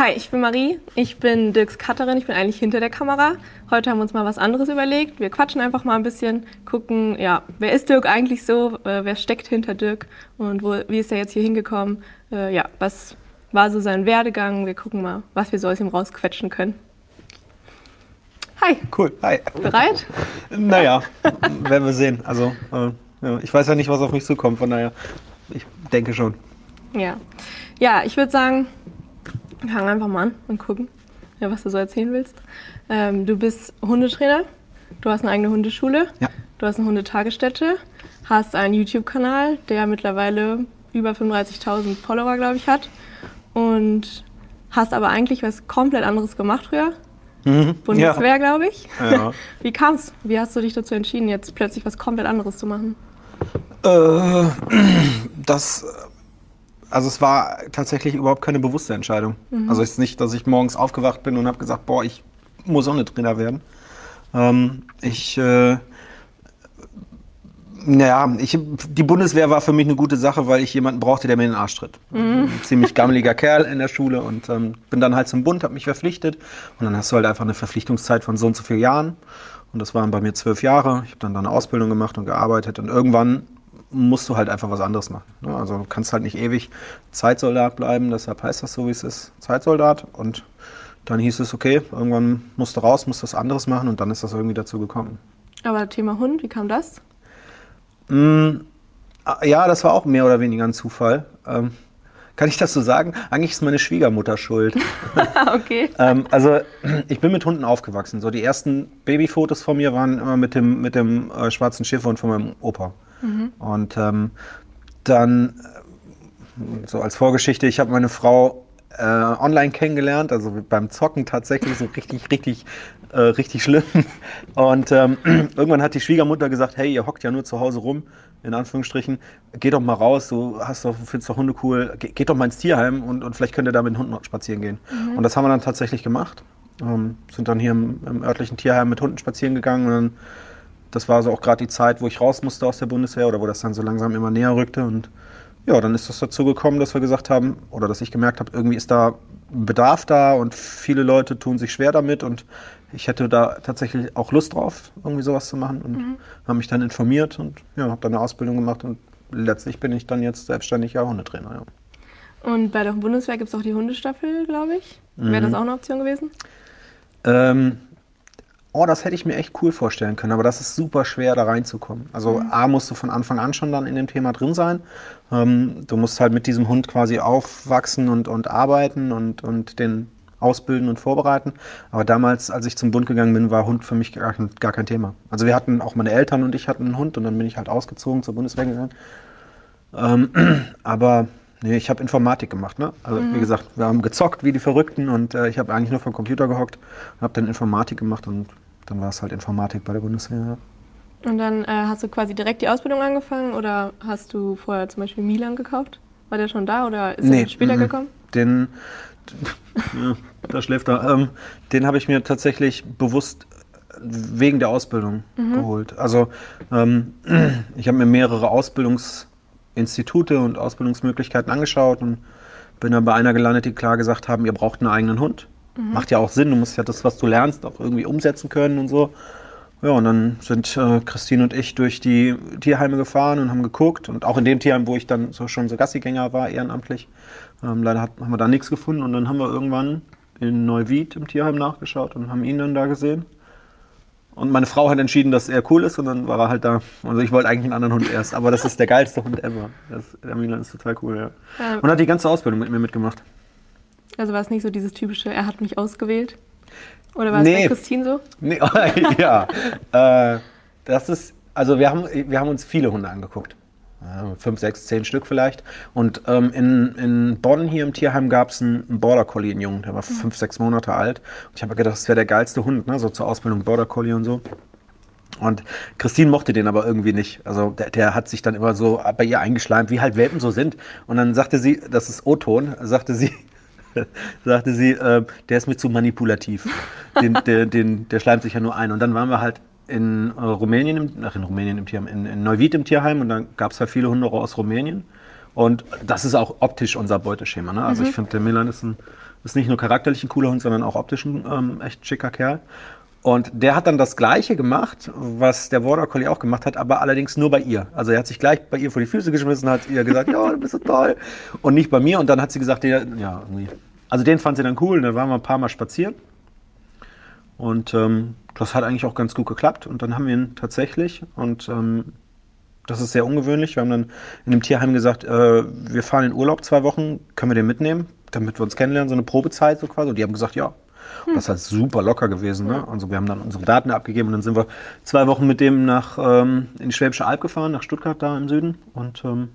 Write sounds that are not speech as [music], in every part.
Hi, ich bin Marie. Ich bin Dirks Cutterin. Ich bin eigentlich hinter der Kamera. Heute haben wir uns mal was anderes überlegt. Wir quatschen einfach mal ein bisschen, gucken, ja, wer ist Dirk eigentlich so? Äh, wer steckt hinter Dirk? Und wo, wie ist er jetzt hier hingekommen? Äh, ja, was war so sein Werdegang? Wir gucken mal, was wir so aus ihm rausquetschen können. Hi. Cool. Hi. Bereit? naja, werden wir sehen. Also, äh, ja, ich weiß ja nicht, was auf mich zukommt, von daher, ich denke schon. Ja. Ja, ich würde sagen, wir fangen einfach mal an und gucken, ja, was du so erzählen willst. Ähm, du bist Hundetrainer, du hast eine eigene Hundeschule, Ja. du hast eine Hundetagesstätte, hast einen YouTube-Kanal, der mittlerweile über 35.000 Follower, glaube ich, hat. Und hast aber eigentlich was komplett anderes gemacht früher. Bundeswehr, glaube ich. Ja. [laughs] Wie kam's? Wie hast du dich dazu entschieden, jetzt plötzlich was komplett anderes zu machen? Äh, [clears throat] das, also es war tatsächlich überhaupt keine bewusste Entscheidung. Also es ist nicht, dass ich morgens aufgewacht bin und habe gesagt, boah, ich muss Hundetrainer werden. Ähm, ich, äh, naja, ich, die Bundeswehr war für mich eine gute Sache, weil ich jemanden brauchte, der mir in den Arsch tritt. Ein ziemlich gammeliger Kerl in der Schule und ähm, bin dann halt zum Bund, habe mich verpflichtet und dann hast du halt einfach eine Verpflichtungszeit von so und so vielen Jahren und das waren bei mir zwölf Jahre. Ich habe dann da eine Ausbildung gemacht und gearbeitet und irgendwann musst du halt einfach was anderes machen. ne? Also du kannst halt nicht ewig Zeitsoldat bleiben, deshalb heißt das so, wie es ist, Zeitsoldat und dann hieß es, okay, irgendwann musst du raus, musst was anderes machen und dann ist das irgendwie dazu gekommen. Aber Thema Hund, wie kam das? Ah, Ja, das war auch mehr oder weniger ein Zufall. Ähm, kann ich das so sagen? Eigentlich ist meine Schwiegermutter schuld. [laughs] okay. [laughs] ähm, also ich bin mit Hunden aufgewachsen. So die ersten Babyfotos von mir waren immer mit dem mit dem äh, schwarzen Schäferhund von meinem Opa. Und ähm, dann äh, so als Vorgeschichte, ich habe meine Frau äh, online kennengelernt, also beim Zocken tatsächlich so richtig, richtig, äh, richtig schlimm. [laughs] Und ähm, [clears throat] irgendwann hat die Schwiegermutter gesagt, hey, ihr hockt ja nur zu Hause rum, in Anführungsstrichen, geh doch mal raus, du hast doch, findest doch Hunde cool, Ge geht doch mal ins Tierheim und, und vielleicht könnt ihr da mit den Hunden spazieren gehen. Und das haben wir dann tatsächlich gemacht. Ähm, sind dann hier im, im örtlichen Tierheim mit Hunden spazieren gegangen und dann das war so auch gerade die Zeit, wo ich raus musste aus der Bundeswehr oder wo das dann so langsam immer näher rückte. Und ja, dann ist das dazu gekommen, dass wir gesagt haben, oder dass ich gemerkt habe, irgendwie ist da Bedarf da und viele Leute tun sich schwer damit und ich hätte da tatsächlich auch Lust drauf, irgendwie sowas zu machen und habe mich dann informiert und ja, habe dann eine Ausbildung gemacht und letztlich bin ich dann jetzt selbstständiger Hundetrainer. Ja. Und bei der Bundeswehr gibt es auch die Hundestaffel, glaube ich. Wäre das auch eine Option gewesen? Ähm, oh, das hätte ich mir echt cool vorstellen können, aber das ist super schwer, da reinzukommen. Also A, musst du von Anfang an schon dann in dem Thema drin sein. Ähm, du musst halt mit diesem Hund quasi aufwachsen und, und arbeiten und, und den ausbilden und vorbereiten. Aber damals, als ich zum Bund gegangen bin, war Hund für mich gar kein, gar kein Thema. Also wir hatten, auch meine Eltern und ich hatten einen Hund und dann bin ich halt ausgezogen zur Bundeswehr gegangen. Ähm, [clears throat] aber nee, ich habe Informatik gemacht. Ne? Also wie gesagt, wir haben gezockt wie die Verrückten und äh, ich habe eigentlich nur vom Computer gehockt und habe dann Informatik gemacht und dann war es halt Informatik bei der Bundeswehr. Und dann äh, hast du quasi direkt die Ausbildung angefangen oder hast du vorher zum Beispiel Milan gekauft? War der schon da oder ist er später mhm. gekommen? Den, [laughs] ja, da schläft er. Ähm, den habe ich mir tatsächlich bewusst wegen der Ausbildung geholt. Also ähm, [clears throat] ich habe mir mehrere Ausbildungsinstitute und Ausbildungsmöglichkeiten angeschaut und bin dann bei einer gelandet, die klar gesagt haben, ihr braucht einen eigenen Hund. Macht ja auch Sinn, du musst ja das, was du lernst, auch irgendwie umsetzen können und so. Ja, und dann sind äh, Christine und ich durch die Tierheime gefahren und haben geguckt. Und auch in dem Tierheim, wo ich dann so schon so Gassigänger war, ehrenamtlich. Ähm, leider hat, haben wir da nichts gefunden. Und dann haben wir irgendwann in Neuwied im Tierheim nachgeschaut und haben ihn dann da gesehen. Und meine Frau hat entschieden, dass er cool ist und dann war er halt da. Also ich wollte eigentlich einen anderen Hund erst, aber das ist der geilste Hund ever. Das, der Milan ist total cool, ja. Ja. Und hat die ganze Ausbildung mit mir mitgemacht. Also war es nicht so dieses typische, er hat mich ausgewählt? Oder war es Nee. bei Christine so? Nee, [laughs] ja. Äh, das ist, also wir haben, wir haben uns viele Hunde angeguckt. Fünf, sechs, zehn Stück vielleicht. Und ähm, in, in Bonn hier im Tierheim gab es einen, einen Border Collie, einen Jungen, der war fünf, sechs Monate alt. Und ich habe gedacht, das wäre der geilste Hund, ne? so zur Ausbildung Border Collie und so. Und Christine mochte den aber irgendwie nicht. Also der, der hat sich dann immer so bei ihr eingeschleimt, wie halt Welpen so sind. Und dann sagte sie, das ist O-Ton, sagte sie, [laughs] sagte sie, äh, der ist mir zu manipulativ. Den, der, den, der schleimt sich ja nur ein. Und dann waren wir halt in äh, Rumänien, ach in Rumänien im Tierheim, in, in Neuwied im Tierheim und dann gab es halt viele Hunde aus Rumänien. Und das ist auch optisch unser Beuteschema. Ne? Also ich finde, der Milan ist ein, Ist nicht nur charakterlich ein cooler Hund, sondern auch optisch ein ähm, echt schicker Kerl. Und der hat dann das Gleiche gemacht, was der Border Collie auch gemacht hat, aber allerdings nur bei ihr. Also er hat sich gleich bei ihr vor die Füße geschmissen, hat ihr gesagt, [laughs] ja, du bist so toll. Und nicht bei mir. Und dann hat sie gesagt, ja, irgendwie. Also den fand sie dann cool. Und dann waren wir ein paar Mal spazieren. Und ähm, das hat eigentlich auch ganz gut geklappt. Und dann haben wir ihn tatsächlich. Und ähm, das ist sehr ungewöhnlich. Wir haben dann in dem Tierheim gesagt, äh, wir fahren in Urlaub zwei Wochen, können wir den mitnehmen, damit wir uns kennenlernen, so eine Probezeit so quasi. Und die haben gesagt, ja. Und das ist halt super locker gewesen. Ne? Also wir haben dann unsere Daten abgegeben und dann sind wir zwei Wochen mit dem nach ähm, in die Schwäbische Alb gefahren, nach Stuttgart da im Süden. Und ähm,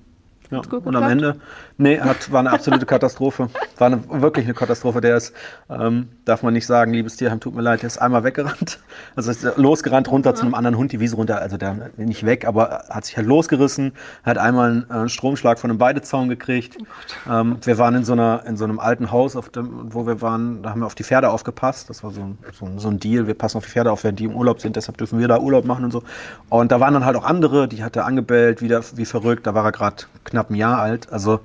ja. Und am Ende, nee, hat, war eine absolute Katastrophe. [laughs] War eine, wirklich eine Katastrophe. Der ist, ähm, darf man nicht sagen, liebes Tierheim, tut mir leid, der ist einmal weggerannt. [laughs] Also ist losgerannt runter ja. zu einem anderen Hund, die Wiese runter, also der nicht weg, aber hat sich halt losgerissen, hat einmal einen, Stromschlag von einem Weidezaun gekriegt. Oh ähm, wir waren in so, einer, in so einem alten Haus, dem, wo wir waren, da haben wir auf die Pferde aufgepasst. Das war so ein, so, so ein Deal. Wir passen auf die Pferde auf, wenn die im Urlaub sind, deshalb dürfen wir da Urlaub machen und so. Und da waren dann halt auch andere, die hat er angebellt, wieder wie verrückt. Da war er gerade knapp ein Jahr alt. Also,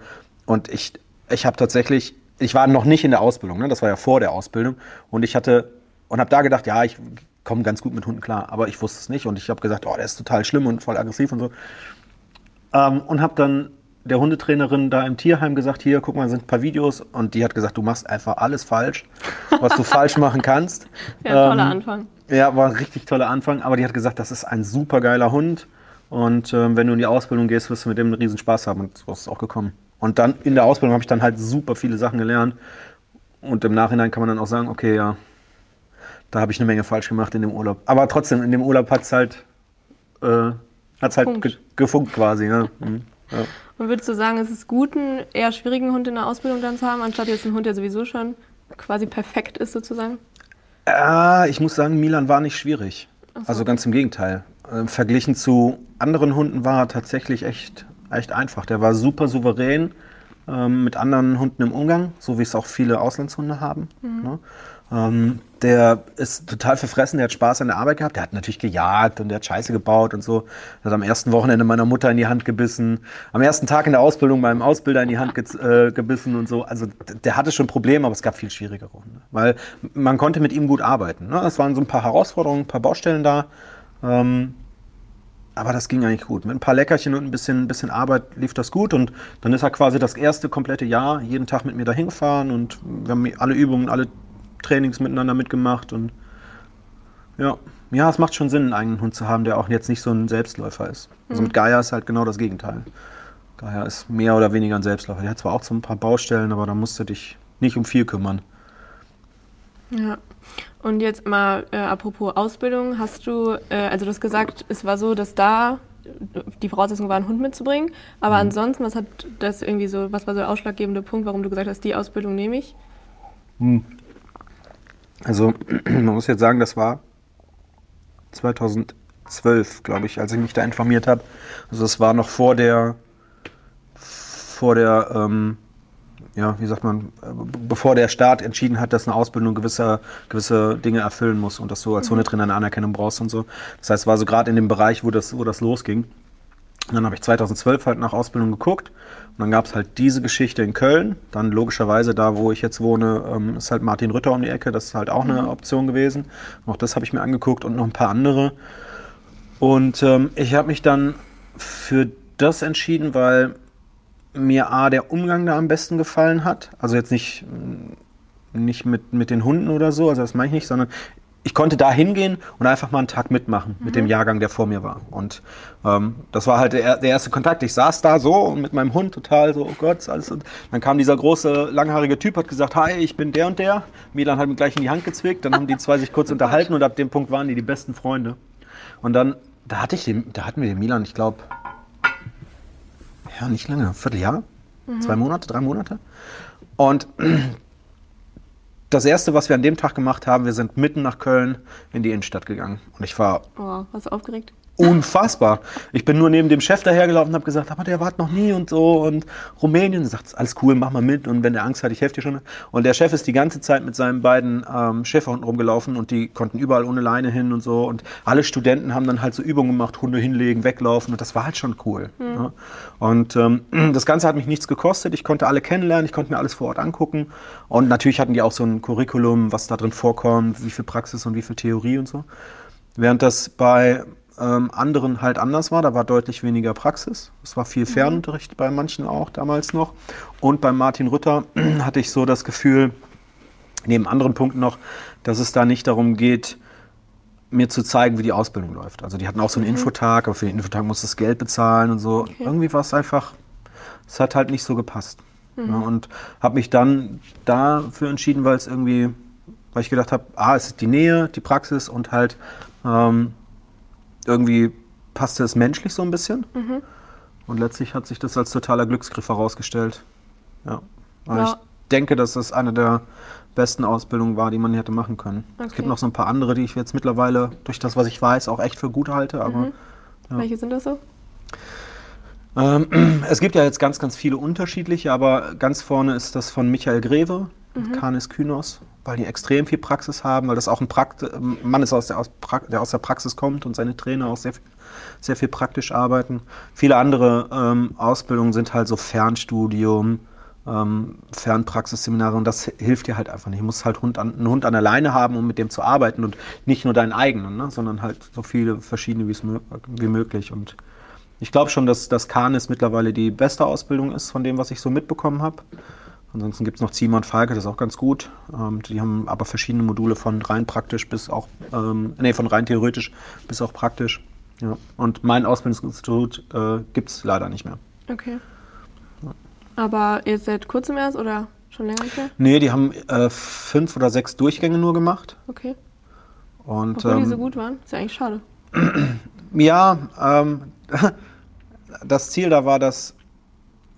und ich, ich habe tatsächlich, ich war noch nicht in der Ausbildung, ne? das war ja vor der Ausbildung. Und ich hatte, und habe da gedacht, ja, ich komme ganz gut mit Hunden klar. Aber ich wusste es nicht. Und ich habe gesagt, oh, der ist total schlimm und voll aggressiv und so. Ähm, und habe dann der Hundetrainerin da im Tierheim gesagt, hier, guck mal, sind ein paar Videos. Und die hat gesagt, du machst einfach alles falsch, was du [laughs] falsch machen kannst. Ja, toller ähm, Anfang. Ja, war ein richtig toller Anfang. Aber die hat gesagt, das ist ein super geiler Hund. Und ähm, wenn du in die Ausbildung gehst, wirst du mit dem einen riesen Spaß haben. Und so ist es auch gekommen. Und dann in der Ausbildung habe ich dann halt super viele Sachen gelernt. Und im Nachhinein kann man dann auch sagen, okay, ja, da habe ich eine Menge falsch gemacht in dem Urlaub. Aber trotzdem, in dem Urlaub hat es halt, äh, hat's halt ge gefunkt quasi. Ne? [laughs] Mhm, ja. Und würdest du sagen, es ist gut, einen eher schwierigen Hund in der Ausbildung dann zu haben, anstatt jetzt einen Hund, der sowieso schon quasi perfekt ist sozusagen? Äh, ich muss sagen, Milan war nicht schwierig. So. Also ganz im Gegenteil. Äh, verglichen zu anderen Hunden war er tatsächlich echt, echt einfach. Der war super souverän ähm, mit anderen Hunden im Umgang, so wie es auch viele Auslandshunde haben. Mhm. Ne? Ähm, der ist total verfressen, der hat Spaß an der Arbeit gehabt, der hat natürlich gejagt und der hat Scheiße gebaut und so. Der hat am ersten Wochenende meiner Mutter in die Hand gebissen, am ersten Tag in der Ausbildung meinem Ausbilder in die Hand ge äh, gebissen und so. Also der hatte schon Probleme, aber es gab viel schwierigere Hunde, weil man konnte mit ihm gut arbeiten. Ne? Es waren so ein paar Herausforderungen, ein paar Baustellen da. Ähm, aber das ging eigentlich gut. Mit ein paar Leckerchen und ein bisschen, ein bisschen Arbeit lief das gut. Und dann ist er quasi das erste komplette Jahr jeden Tag mit mir dahin gefahren und wir haben alle Übungen, alle Trainings miteinander mitgemacht. Und ja, ja, es macht schon Sinn, einen eigenen Hund zu haben, der auch jetzt nicht so ein Selbstläufer ist. Also mit mhm. Gaia ist halt genau das Gegenteil. Gaia ist mehr oder weniger ein Selbstläufer. Der hat zwar auch so ein paar Baustellen, aber da musst du dich nicht um viel kümmern. Ja. Und jetzt mal äh, apropos Ausbildung, hast du, äh, also du hast gesagt, es war so, dass da die Voraussetzung war, einen Hund mitzubringen. Aber mhm. ansonsten, was hat das irgendwie so, was war so der ausschlaggebende Punkt, warum du gesagt hast, die Ausbildung nehme ich? Hm. Also, [clears throat] man muss jetzt sagen, das war 2012, glaube ich, als ich mich da informiert habe. Also, das war noch vor der, vor der, ähm, ja, wie sagt man, bevor der Staat entschieden hat, dass eine Ausbildung gewisse, gewisse Dinge erfüllen muss und dass du als mhm. Hundetrainer eine Anerkennung brauchst und so. Das heißt, es war so gerade in dem Bereich, wo das, wo das losging. Und dann habe ich 2012 halt nach Ausbildung geguckt und dann gab es halt diese Geschichte in Köln. Dann logischerweise da, wo ich jetzt wohne, ähm, ist halt Martin Rütter um die Ecke. Das ist halt auch eine mhm. Option gewesen. Auch das habe ich mir angeguckt und noch ein paar andere. Und ähm, ich habe mich dann für das entschieden, weil mir A, der Umgang da am besten gefallen hat. Also jetzt nicht, nicht mit, mit den Hunden oder so, also das meine ich nicht, sondern ich konnte da hingehen und einfach mal einen Tag mitmachen mhm. mit dem mhm. Jahrgang, der vor mir war. Und ähm, das war halt der, der, erste Kontakt. Ich saß da so und mit meinem Hund total so, oh Gott, alles. Und dann kam dieser große, langhaarige Typ, hat gesagt, hi, ich bin der und der. Milan hat mir gleich in die Hand gezwickt. Dann haben die zwei sich kurz [laughs] unterhalten und ab dem Punkt waren die die besten Freunde. Und dann, da hatte ich den, da hatten wir den Milan, ich glaube, ja, nicht lange, Vierteljahr, mhm. zwei Monate, drei Monate. Und [clears throat] das erste, was wir an dem Tag gemacht haben, wir sind mitten nach Köln in die Innenstadt gegangen. Und ich war. Oh, warst du aufgeregt? Unfassbar. Ich bin nur neben dem Chef dahergelaufen und habe gesagt, aber der war noch nie und so und Rumänien. sagt, alles cool, mach mal mit und wenn der Angst hat, ich helfe dir schon. Und der Chef ist die ganze Zeit mit seinen beiden ähm, Schäferhunden rumgelaufen und die konnten überall ohne Leine hin und so. Und alle Studenten haben dann halt so Übungen gemacht, Hunde hinlegen, weglaufen und das war halt schon cool. Mhm. Ja. Und ähm, [clears throat] das Ganze hat mich nichts gekostet. Ich konnte alle kennenlernen, ich konnte mir alles vor Ort angucken. Und natürlich hatten die auch so ein Curriculum, was da drin vorkommt, wie viel Praxis und wie viel Theorie und so. Während das bei ähm, anderen halt anders war. Da war deutlich weniger Praxis. Es war viel mhm. Fernunterricht bei manchen auch damals noch. Und bei Martin Rütter [clears throat] hatte ich so das Gefühl, neben anderen Punkten noch, dass es da nicht darum geht, mir zu zeigen, wie die Ausbildung läuft. Also die hatten auch so einen mhm. Infotag, aber für den Infotag musste das Geld bezahlen und so. Okay. Irgendwie war es einfach, es hat halt nicht so gepasst. Mhm. Ja, und habe mich dann dafür entschieden, weil es irgendwie, weil ich gedacht habe, ah, es ist die Nähe, die Praxis und halt ähm, irgendwie passte es menschlich so ein bisschen. Mhm. Und letztlich hat sich das als totaler Glücksgriff herausgestellt. Ja. ja. Ich denke, dass das eine der besten Ausbildungen war, die man hätte machen können. Okay. Es gibt noch so ein paar andere, die ich jetzt mittlerweile durch das, was ich weiß, auch echt für gut halte. Aber, mhm. ja. Welche sind das so? Ähm, [clears throat] es gibt ja jetzt ganz, ganz viele unterschiedliche, aber ganz vorne ist das von Michael Greve, mhm. Canis Kynos weil die extrem viel Praxis haben, weil das auch ein Prakt Mann ist, aus der, aus der aus der Praxis kommt und seine Trainer auch sehr, sehr viel praktisch arbeiten. Viele andere ähm, Ausbildungen sind halt so Fernstudium, ähm, Fernpraxisseminare und das hilft dir halt einfach nicht. Du musst halt Hund an, einen Hund an der Leine haben, um mit dem zu arbeiten und nicht nur deinen eigenen, ne, sondern halt so viele verschiedene wie möglich. Und ich glaube schon, dass das Kahn mittlerweile die beste Ausbildung ist von dem, was ich so mitbekommen habe. Ansonsten gibt es noch Ziemer und Falke, das ist auch ganz gut. Ähm, die haben aber verschiedene Module von rein praktisch bis auch, ähm, nee, von rein theoretisch bis auch praktisch. Ja. Und mein Ausbildungsinstitut äh, gibt es leider nicht mehr. Okay. Ja. Aber jetzt seit kurzem erst oder schon länger nicht mehr? Nee, die haben äh, fünf oder sechs Durchgänge nur gemacht. Okay. Und, Obwohl ähm, die so gut waren? Ist ja eigentlich schade. [clears throat] ja, ähm, [laughs] das Ziel da war, dass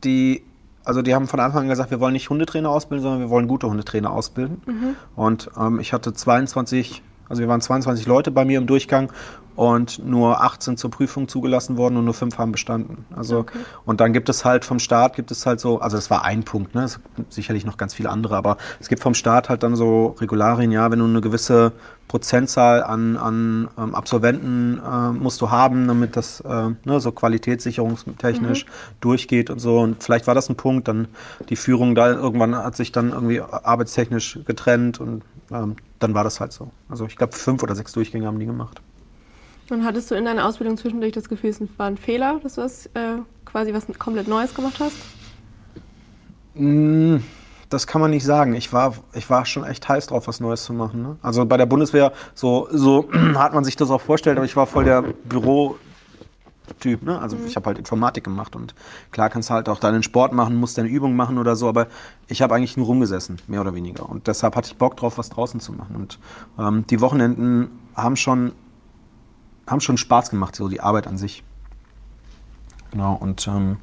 die also die haben von Anfang an gesagt, wir wollen nicht Hundetrainer ausbilden, sondern wir wollen gute Hundetrainer ausbilden. Mhm. Und ähm, ich hatte 22, also wir waren 22 Leute bei mir im Durchgang und nur 18 zur Prüfung zugelassen worden und nur fünf haben bestanden. Also okay. und dann gibt es halt vom Staat gibt es halt so, also das war ein Punkt, ne? Es gibt sicherlich noch ganz viele andere, aber es gibt vom Staat halt dann so Regularien, ja, wenn du eine gewisse Prozentzahl an, an ähm, Absolventen äh, musst du haben, damit das äh, ne, so qualitätssicherungstechnisch mhm. durchgeht und so. Und vielleicht war das ein Punkt, dann die Führung da irgendwann hat sich dann irgendwie arbeitstechnisch getrennt und ähm, dann war das halt so. Also ich glaube fünf oder sechs Durchgänge haben die gemacht. Und hattest du in deiner Ausbildung zwischendurch das Gefühl, es war ein Fehler, dass du das äh, quasi was komplett Neues gemacht hast? Mm, das kann man nicht sagen. Ich war, ich war schon echt heiß drauf, was Neues zu machen. Ne? Also bei der Bundeswehr, so, so [clears throat] hat man sich das auch vorgestellt, aber ich war voll der Büro. Typ, ne? Also mhm. ich habe halt Informatik gemacht und klar kannst du halt auch deinen Sport machen, musst deine Übung machen oder so, aber ich habe eigentlich nur rumgesessen, mehr oder weniger. Und deshalb hatte ich Bock drauf, was draußen zu machen. Und ähm, die Wochenenden haben schon haben schon Spaß gemacht, so die Arbeit an sich. Genau, und ähm,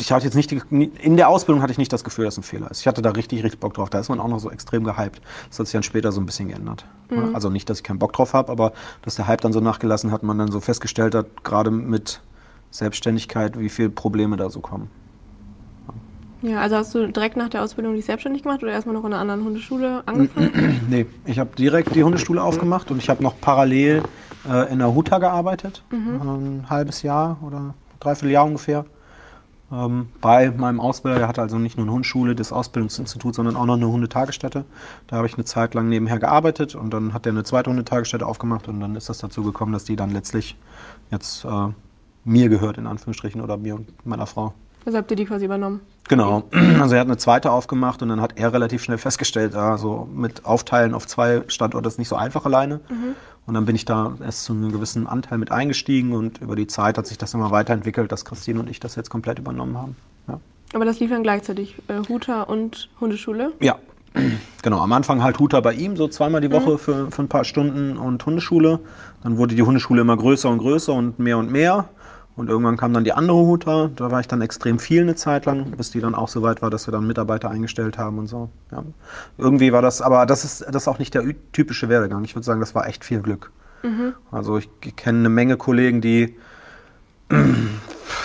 ich hatte jetzt nicht, die, in der Ausbildung hatte ich nicht das Gefühl, dass es ein Fehler ist. Ich hatte da richtig, richtig Bock drauf. Da ist man auch noch so extrem gehypt. Das hat sich dann später so ein bisschen geändert. Mhm. Also nicht, dass ich keinen Bock drauf habe, aber dass der Hype dann so nachgelassen hat, man dann so festgestellt hat, gerade mit Selbstständigkeit, wie viele Probleme da so kommen. Ja, also hast du direkt nach der Ausbildung dich selbstständig gemacht oder erstmal noch in einer anderen Hundeschule [clears throat] angefangen? nee, ich habe direkt die Hundeschule aufgemacht und ich habe noch parallel äh, in der Huta gearbeitet. Mhm. Ein halbes Jahr oder dreiviertel Jahr ungefähr. Ähm, bei meinem Ausbilder, der hatte also nicht nur eine Hundeschule, das Ausbildungsinstitut, sondern auch noch eine Hundetagesstätte. Da habe ich eine Zeit lang nebenher gearbeitet und dann hat er eine zweite Hundetagesstätte aufgemacht und dann ist das dazu gekommen, dass die dann letztlich jetzt äh, mir gehört, in Anführungsstrichen, oder mir und meiner Frau. Also habt ihr die quasi übernommen? Genau. [clears throat] Also er hat eine zweite aufgemacht und dann hat er relativ schnell festgestellt, also mit Aufteilen auf zwei Standorte ist nicht so einfach alleine. Mhm. Und dann bin ich da erst zu einem gewissen Anteil mit eingestiegen und über die Zeit hat sich das immer weiterentwickelt, dass Christine und ich das jetzt komplett übernommen haben. Ja. Aber das lief dann gleichzeitig, äh, Huta und Hundeschule? Ja, [clears throat] genau. Am Anfang halt Huta bei ihm, so zweimal die Woche mhm. für, für ein paar Stunden und Hundeschule. Dann wurde die Hundeschule immer größer und größer und mehr und mehr. Und irgendwann kam dann die andere Huta, da war ich dann extrem viel eine Zeit lang, bis die dann auch so weit war, dass wir dann Mitarbeiter eingestellt haben und so. Ja. Irgendwie war das, aber das ist, das ist auch nicht der typische Werdegang. Ich würde sagen, das war echt viel Glück. Also ich kenne eine Menge Kollegen, die [clears throat]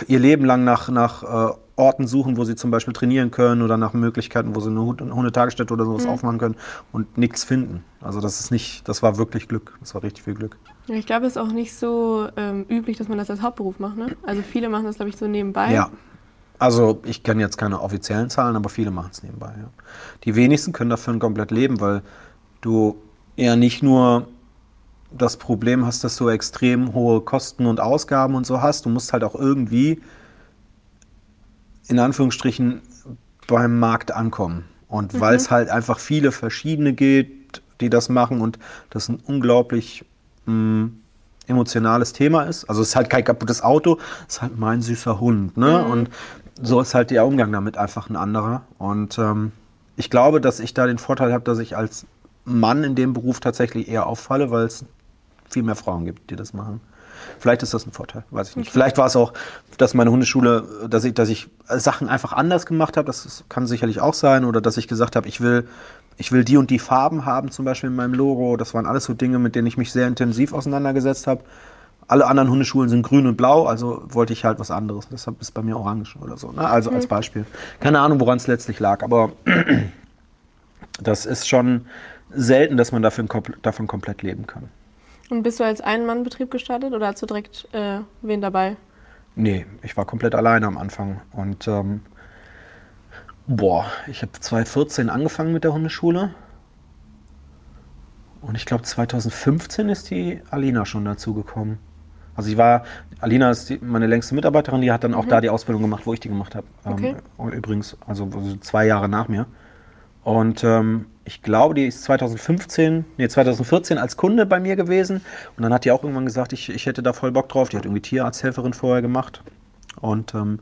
ihr Leben lang nach, nach äh, Orten suchen, wo sie zum Beispiel trainieren können oder nach Möglichkeiten, wo sie eine Hundetagesstätte oder sowas mhm. aufmachen können und nichts finden. Also das ist nicht, das war wirklich Glück. Das war richtig viel Glück. Ja, ich glaube, es ist auch nicht so ähm, üblich, dass man das als Hauptberuf macht. Ne? Also viele machen das, glaube ich, so nebenbei. Ja. Also ich kenne jetzt keine offiziellen Zahlen, aber viele machen es nebenbei. Ja. Die wenigsten können dafür komplett leben, weil du eher nicht nur das Problem hast, dass du extrem hohe Kosten und Ausgaben und so hast. Du musst halt auch irgendwie in Anführungsstrichen beim Markt ankommen. Und mhm. weil es halt einfach viele verschiedene gibt, die das machen und das ein unglaublich mh, emotionales Thema ist. Also es ist halt kein kaputtes Auto, es ist halt mein süßer Hund. Ne? Mhm. Und so ist halt der Umgang damit einfach ein anderer. Und ähm, ich glaube, dass ich da den Vorteil habe, dass ich als Mann in dem Beruf tatsächlich eher auffalle, weil es viel mehr Frauen gibt, die das machen. Vielleicht ist das ein Vorteil, weiß ich nicht. Okay. Vielleicht war es auch, dass meine Hundeschule, dass ich, dass ich Sachen einfach anders gemacht habe. Das kann sicherlich auch sein. Oder dass ich gesagt habe, ich will, ich will die und die Farben haben, zum Beispiel in meinem Logo. Das waren alles so Dinge, mit denen ich mich sehr intensiv auseinandergesetzt habe. Alle anderen Hundeschulen sind grün und blau, also wollte ich halt was anderes. Deshalb ist bei mir orange oder so. Ne? Also als Beispiel. Keine Ahnung, woran es letztlich lag, aber [clears throat] das ist schon selten, dass man dafür, davon komplett leben kann. Und bist du als Ein-Mann-Betrieb gestartet oder hast du direkt äh, wen dabei? Nee, ich war komplett alleine am Anfang. Und ähm, boah, ich habe 2014 angefangen mit der Hundeschule. Und ich glaube 2015 ist die Alina schon dazugekommen. Also ich war, Alina ist die, meine längste Mitarbeiterin, die hat dann auch mhm. da die Ausbildung gemacht, wo ich die gemacht habe. Ähm, okay. übrigens, also zwei Jahre nach mir. Und ähm, ich glaube, die ist 2015, nee, 2014 als Kunde bei mir gewesen. Und dann hat die auch irgendwann gesagt, ich, ich hätte da voll Bock drauf. Die hat irgendwie Tierarzthelferin vorher gemacht. Und ähm,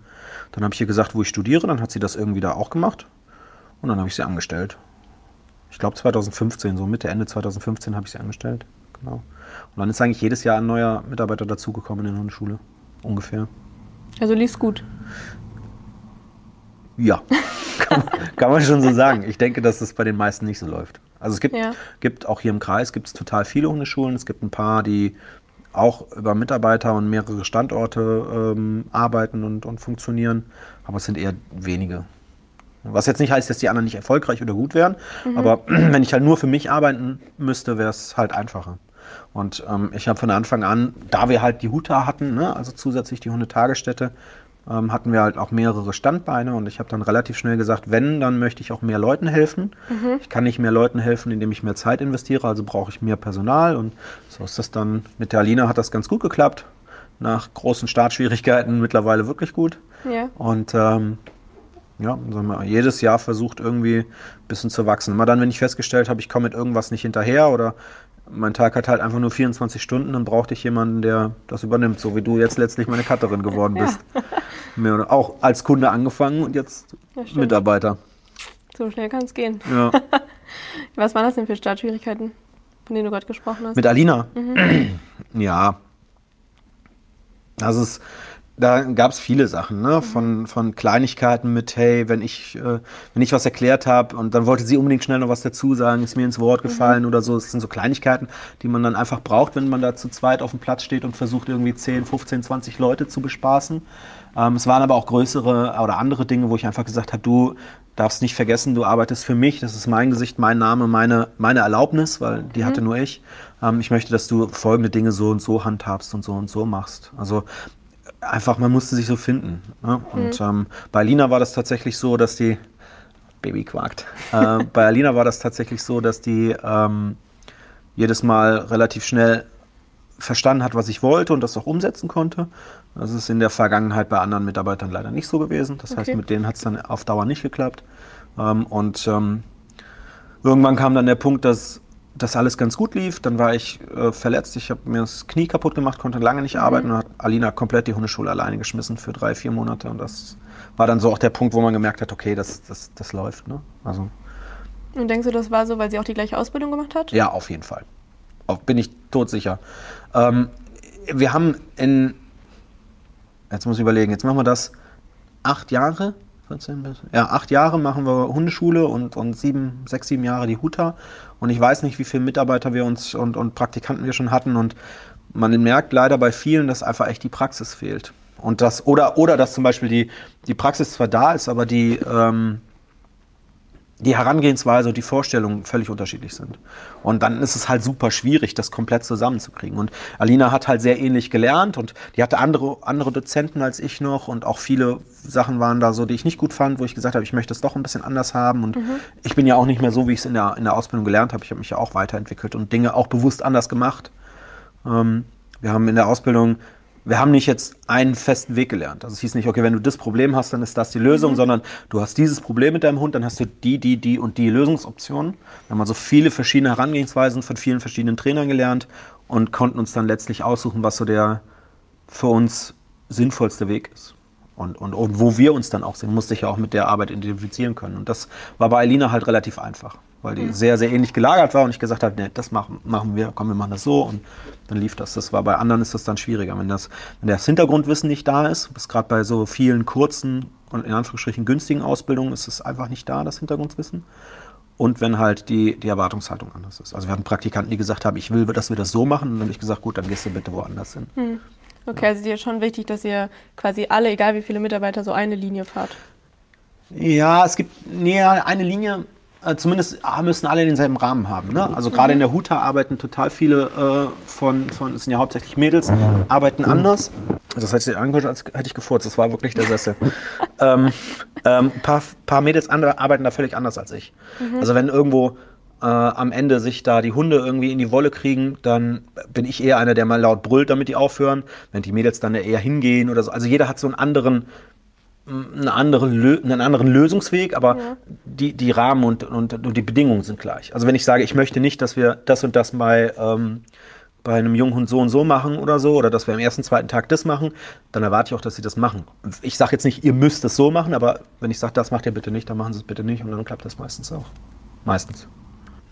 dann habe ich ihr gesagt, wo ich studiere. Dann hat sie das irgendwie da auch gemacht. Und dann habe ich sie angestellt. Ich glaube 2015, so Mitte, Ende 2015 habe ich sie angestellt. Genau. Und dann ist eigentlich jedes Jahr ein neuer Mitarbeiter dazugekommen in der Hundeschule. Ungefähr. Also lief gut. Ja, [laughs] kann, kann, man schon so sagen. Ich denke, dass es bei den meisten nicht so läuft. Also es gibt, ja. gibt auch hier im Kreis gibt es total viele Hundeschulen. Es gibt ein paar, die auch über Mitarbeiter und mehrere Standorte ähm, arbeiten und, und funktionieren, aber es sind eher wenige. Was jetzt nicht heißt, dass die anderen nicht erfolgreich oder gut wären, mhm. aber [clears throat] wenn ich halt nur für mich arbeiten müsste, wäre es halt einfacher. Und ähm, ich habe von Anfang an, da wir halt die Huta hatten, ne, also zusätzlich die Hundetagesstätte, ähm, hatten wir halt auch mehrere Standbeine und ich habe dann relativ schnell gesagt, wenn, dann möchte ich auch mehr Leuten helfen. Mhm. Ich kann nicht mehr Leuten helfen, indem ich mehr Zeit investiere, also brauche ich mehr Personal und so ist das dann. Mit der Alina hat das ganz gut geklappt. Nach großen Startschwierigkeiten mittlerweile wirklich gut. Ja. Und ähm, ja, sagen wir, jedes Jahr versucht irgendwie ein bisschen zu wachsen. Immer dann, wenn ich festgestellt habe, ich komme mit irgendwas nicht hinterher oder mein Tag hat halt einfach nur 24 Stunden, dann brauchte ich jemanden, der das übernimmt, so wie du jetzt letztlich meine Cutterin geworden bist. Ja. auch als Kunde angefangen und jetzt Mitarbeiter. So schnell kann es gehen. Ja. [laughs] Was waren das denn für Startschwierigkeiten, von denen du gerade gesprochen hast? Mit Alina? Mhm. Ja. Also es da gab es viele Sachen, ne? von, von Kleinigkeiten mit, hey, wenn ich, äh, wenn ich was erklärt habe und dann wollte sie unbedingt schnell noch was dazu sagen, ist mir ins Wort gefallen mhm. oder so. Das sind so Kleinigkeiten, die man dann einfach braucht, wenn man da zu zweit auf dem Platz steht und versucht, irgendwie 10, 15, 20 Leute zu bespaßen. Ähm, es waren aber auch größere oder andere Dinge, wo ich einfach gesagt habe, du darfst nicht vergessen, du arbeitest für mich, das ist mein Gesicht, mein Name, meine, meine Erlaubnis, weil die mhm. hatte nur ich. Ähm, ich möchte, dass du folgende Dinge so und so handhabst und so und so machst. Also einfach, man musste sich so finden. Ne? Und mhm. ähm, bei Alina war das tatsächlich so, dass die Baby quakt. Äh, [laughs] bei Alina war das tatsächlich so, dass die ähm, jedes Mal relativ schnell verstanden hat, was ich wollte und das auch umsetzen konnte. Das ist in der Vergangenheit bei anderen Mitarbeitern leider nicht so gewesen. Das okay. heißt, mit denen hat es dann auf Dauer nicht geklappt. Ähm, und ähm, irgendwann kam dann der Punkt, dass das alles ganz gut lief. Dann war ich äh, verletzt. Ich habe mir das Knie kaputt gemacht, konnte lange nicht mhm. arbeiten und hat Alina komplett die Hundeschule alleine geschmissen für drei, vier Monate. Und das war dann so auch der Punkt, wo man gemerkt hat, okay, das, das, das läuft. Ne? Also, und denkst du, das war so, weil sie auch die gleiche Ausbildung gemacht hat? Ja, auf jeden Fall. Auf, bin ich todsicher. Ähm, wir haben in, jetzt muss ich überlegen, jetzt machen wir das acht Jahre 14 bis, ja, acht Jahre machen wir Hundeschule und, und sieben, sechs, sieben Jahre die Huta. Und ich weiß nicht, wie viele Mitarbeiter wir uns und, und Praktikanten wir schon hatten. Und man merkt leider bei vielen, dass einfach echt die Praxis fehlt. Und das, oder, oder dass zum Beispiel die, die Praxis zwar da ist, aber die, ähm, die Herangehensweise und die Vorstellungen völlig unterschiedlich sind. Und dann ist es halt super schwierig, das komplett zusammenzukriegen. Und Alina hat halt sehr ähnlich gelernt und die hatte andere, andere Dozenten als ich noch und auch viele Sachen waren da so, die ich nicht gut fand, wo ich gesagt habe, ich möchte es doch ein bisschen anders haben. Und mhm. ich bin ja auch nicht mehr so, wie ich es in der, in der Ausbildung gelernt habe. Ich habe mich ja auch weiterentwickelt und Dinge auch bewusst anders gemacht. Ähm, wir haben in der Ausbildung wir haben nicht jetzt einen festen Weg gelernt. Also es hieß nicht, okay, wenn du das Problem hast, dann ist das die Lösung, mhm. sondern du hast dieses Problem mit deinem Hund, dann hast du die, die, die und die Lösungsoptionen. Wir haben also viele verschiedene Herangehensweisen von vielen verschiedenen Trainern gelernt und konnten uns dann letztlich aussuchen, was so der für uns sinnvollste Weg ist. Und, und, und wo wir uns dann auch sehen, musste ich ja auch mit der Arbeit identifizieren können. Und das war bei Alina halt relativ einfach weil die mhm. sehr, sehr ähnlich gelagert war und ich gesagt habe, nee, das machen, machen wir, komm, wir machen das so und dann lief das. Das war bei anderen ist das dann schwieriger, wenn das, wenn das Hintergrundwissen nicht da ist, ist gerade bei so vielen kurzen und in Anführungsstrichen günstigen Ausbildungen ist es einfach nicht da, das Hintergrundwissen. Und wenn halt die, die Erwartungshaltung anders ist. Also wir hatten Praktikanten, die gesagt haben, ich will, dass wir das so machen. Und dann habe ich gesagt, gut, dann gehst du bitte woanders hin. Hm. Okay, ja. also dir ist schon wichtig, dass ihr quasi alle, egal wie viele Mitarbeiter, so eine Linie fahrt. Ja, es gibt nee, eine Linie, zumindest ah, müssen alle denselben Rahmen haben. Ne? Also gerade in der Huta arbeiten total viele äh, von, von, es sind ja hauptsächlich Mädels, arbeiten anders. Das hat sich angehört, als hätte ich gefurzt. Das war wirklich der Sessel. [laughs] ähm, ähm, paar, paar Mädels andere arbeiten da völlig anders als ich. Mhm. Also wenn irgendwo äh, am Ende sich da die Hunde irgendwie in die Wolle kriegen, dann bin ich eher einer, der mal laut brüllt, damit die aufhören. Wenn die Mädels dann eher hingehen oder so. Also jeder hat so einen anderen einen anderen, einen anderen Lösungsweg, aber ja. die, die Rahmen und, und, und, die Bedingungen sind gleich. Also wenn ich sage, ich möchte nicht, dass wir das und das bei, ähm, bei einem jungen Hund so und so machen oder so, oder dass wir am ersten, zweiten Tag das machen, dann erwarte ich auch, dass sie das machen. Ich sage jetzt nicht, ihr müsst es so machen, aber wenn ich sage, das macht ihr bitte nicht, dann machen sie es bitte nicht und dann klappt das meistens auch. Meistens.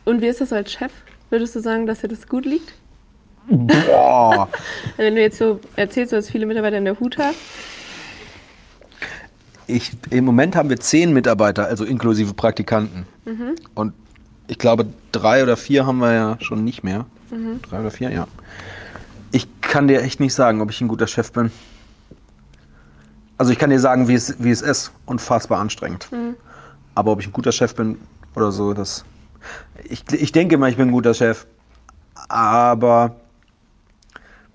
Und wie ist das als Chef? Würdest du sagen, dass dir das gut liegt? Boah. [laughs] wenn du jetzt so erzählst, du hast viele Mitarbeiter in der Huta, ich, Im Moment haben wir zehn Mitarbeiter, also inklusive Praktikanten. Mhm. Und ich glaube, drei oder vier haben wir ja schon nicht mehr. Mhm. Drei oder vier, ja. Ich kann dir echt nicht sagen, ob ich ein guter Chef bin. Also ich kann dir sagen, wie es, wie es ist. Unfassbar anstrengend. Mhm. Aber ob ich ein guter Chef bin oder so, das. Ich, ich denke immer, ich bin ein guter Chef. Aber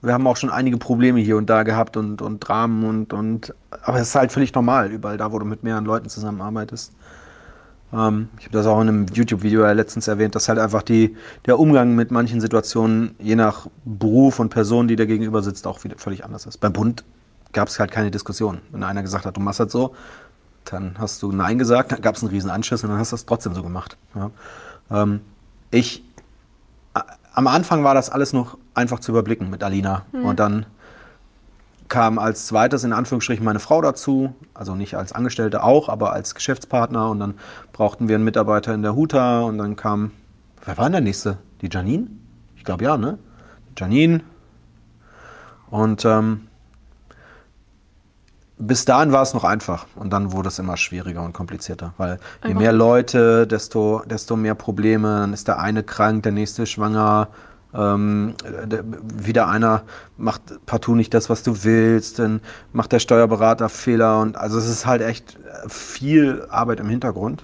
wir haben auch schon einige Probleme hier und da gehabt und, und Dramen und, und aber es ist halt völlig normal, überall da, wo du mit mehreren Leuten zusammenarbeitest. Ähm, ich habe das auch in einem YouTube-Video letztens erwähnt, dass halt einfach die, der Umgang mit manchen Situationen, je nach Beruf und Person, die da gegenüber sitzt, auch wieder völlig anders ist. Beim Bund gab es halt keine Diskussion. Wenn einer gesagt hat, du machst das so, dann hast du Nein gesagt, dann gab es einen riesen Anschiss und dann hast du das trotzdem so gemacht. Ja. Ähm, ich am Anfang war das alles noch einfach zu überblicken mit Alina. Mhm. Und dann kam als zweites in Anführungsstrichen meine Frau dazu, also nicht als Angestellte auch, aber als Geschäftspartner. Und dann brauchten wir einen Mitarbeiter in der Huta und dann kam, wer war denn der nächste? Die Janine? Ich glaube ja, ne? Janine. Und ähm, bis dahin war es noch einfach und dann wurde es immer schwieriger und komplizierter, weil je mehr Leute, desto, desto mehr Probleme, dann ist der eine krank, der nächste schwanger, ähm, der, wieder einer macht partout nicht das, was du willst, dann macht der Steuerberater Fehler und also es ist halt echt viel Arbeit im Hintergrund,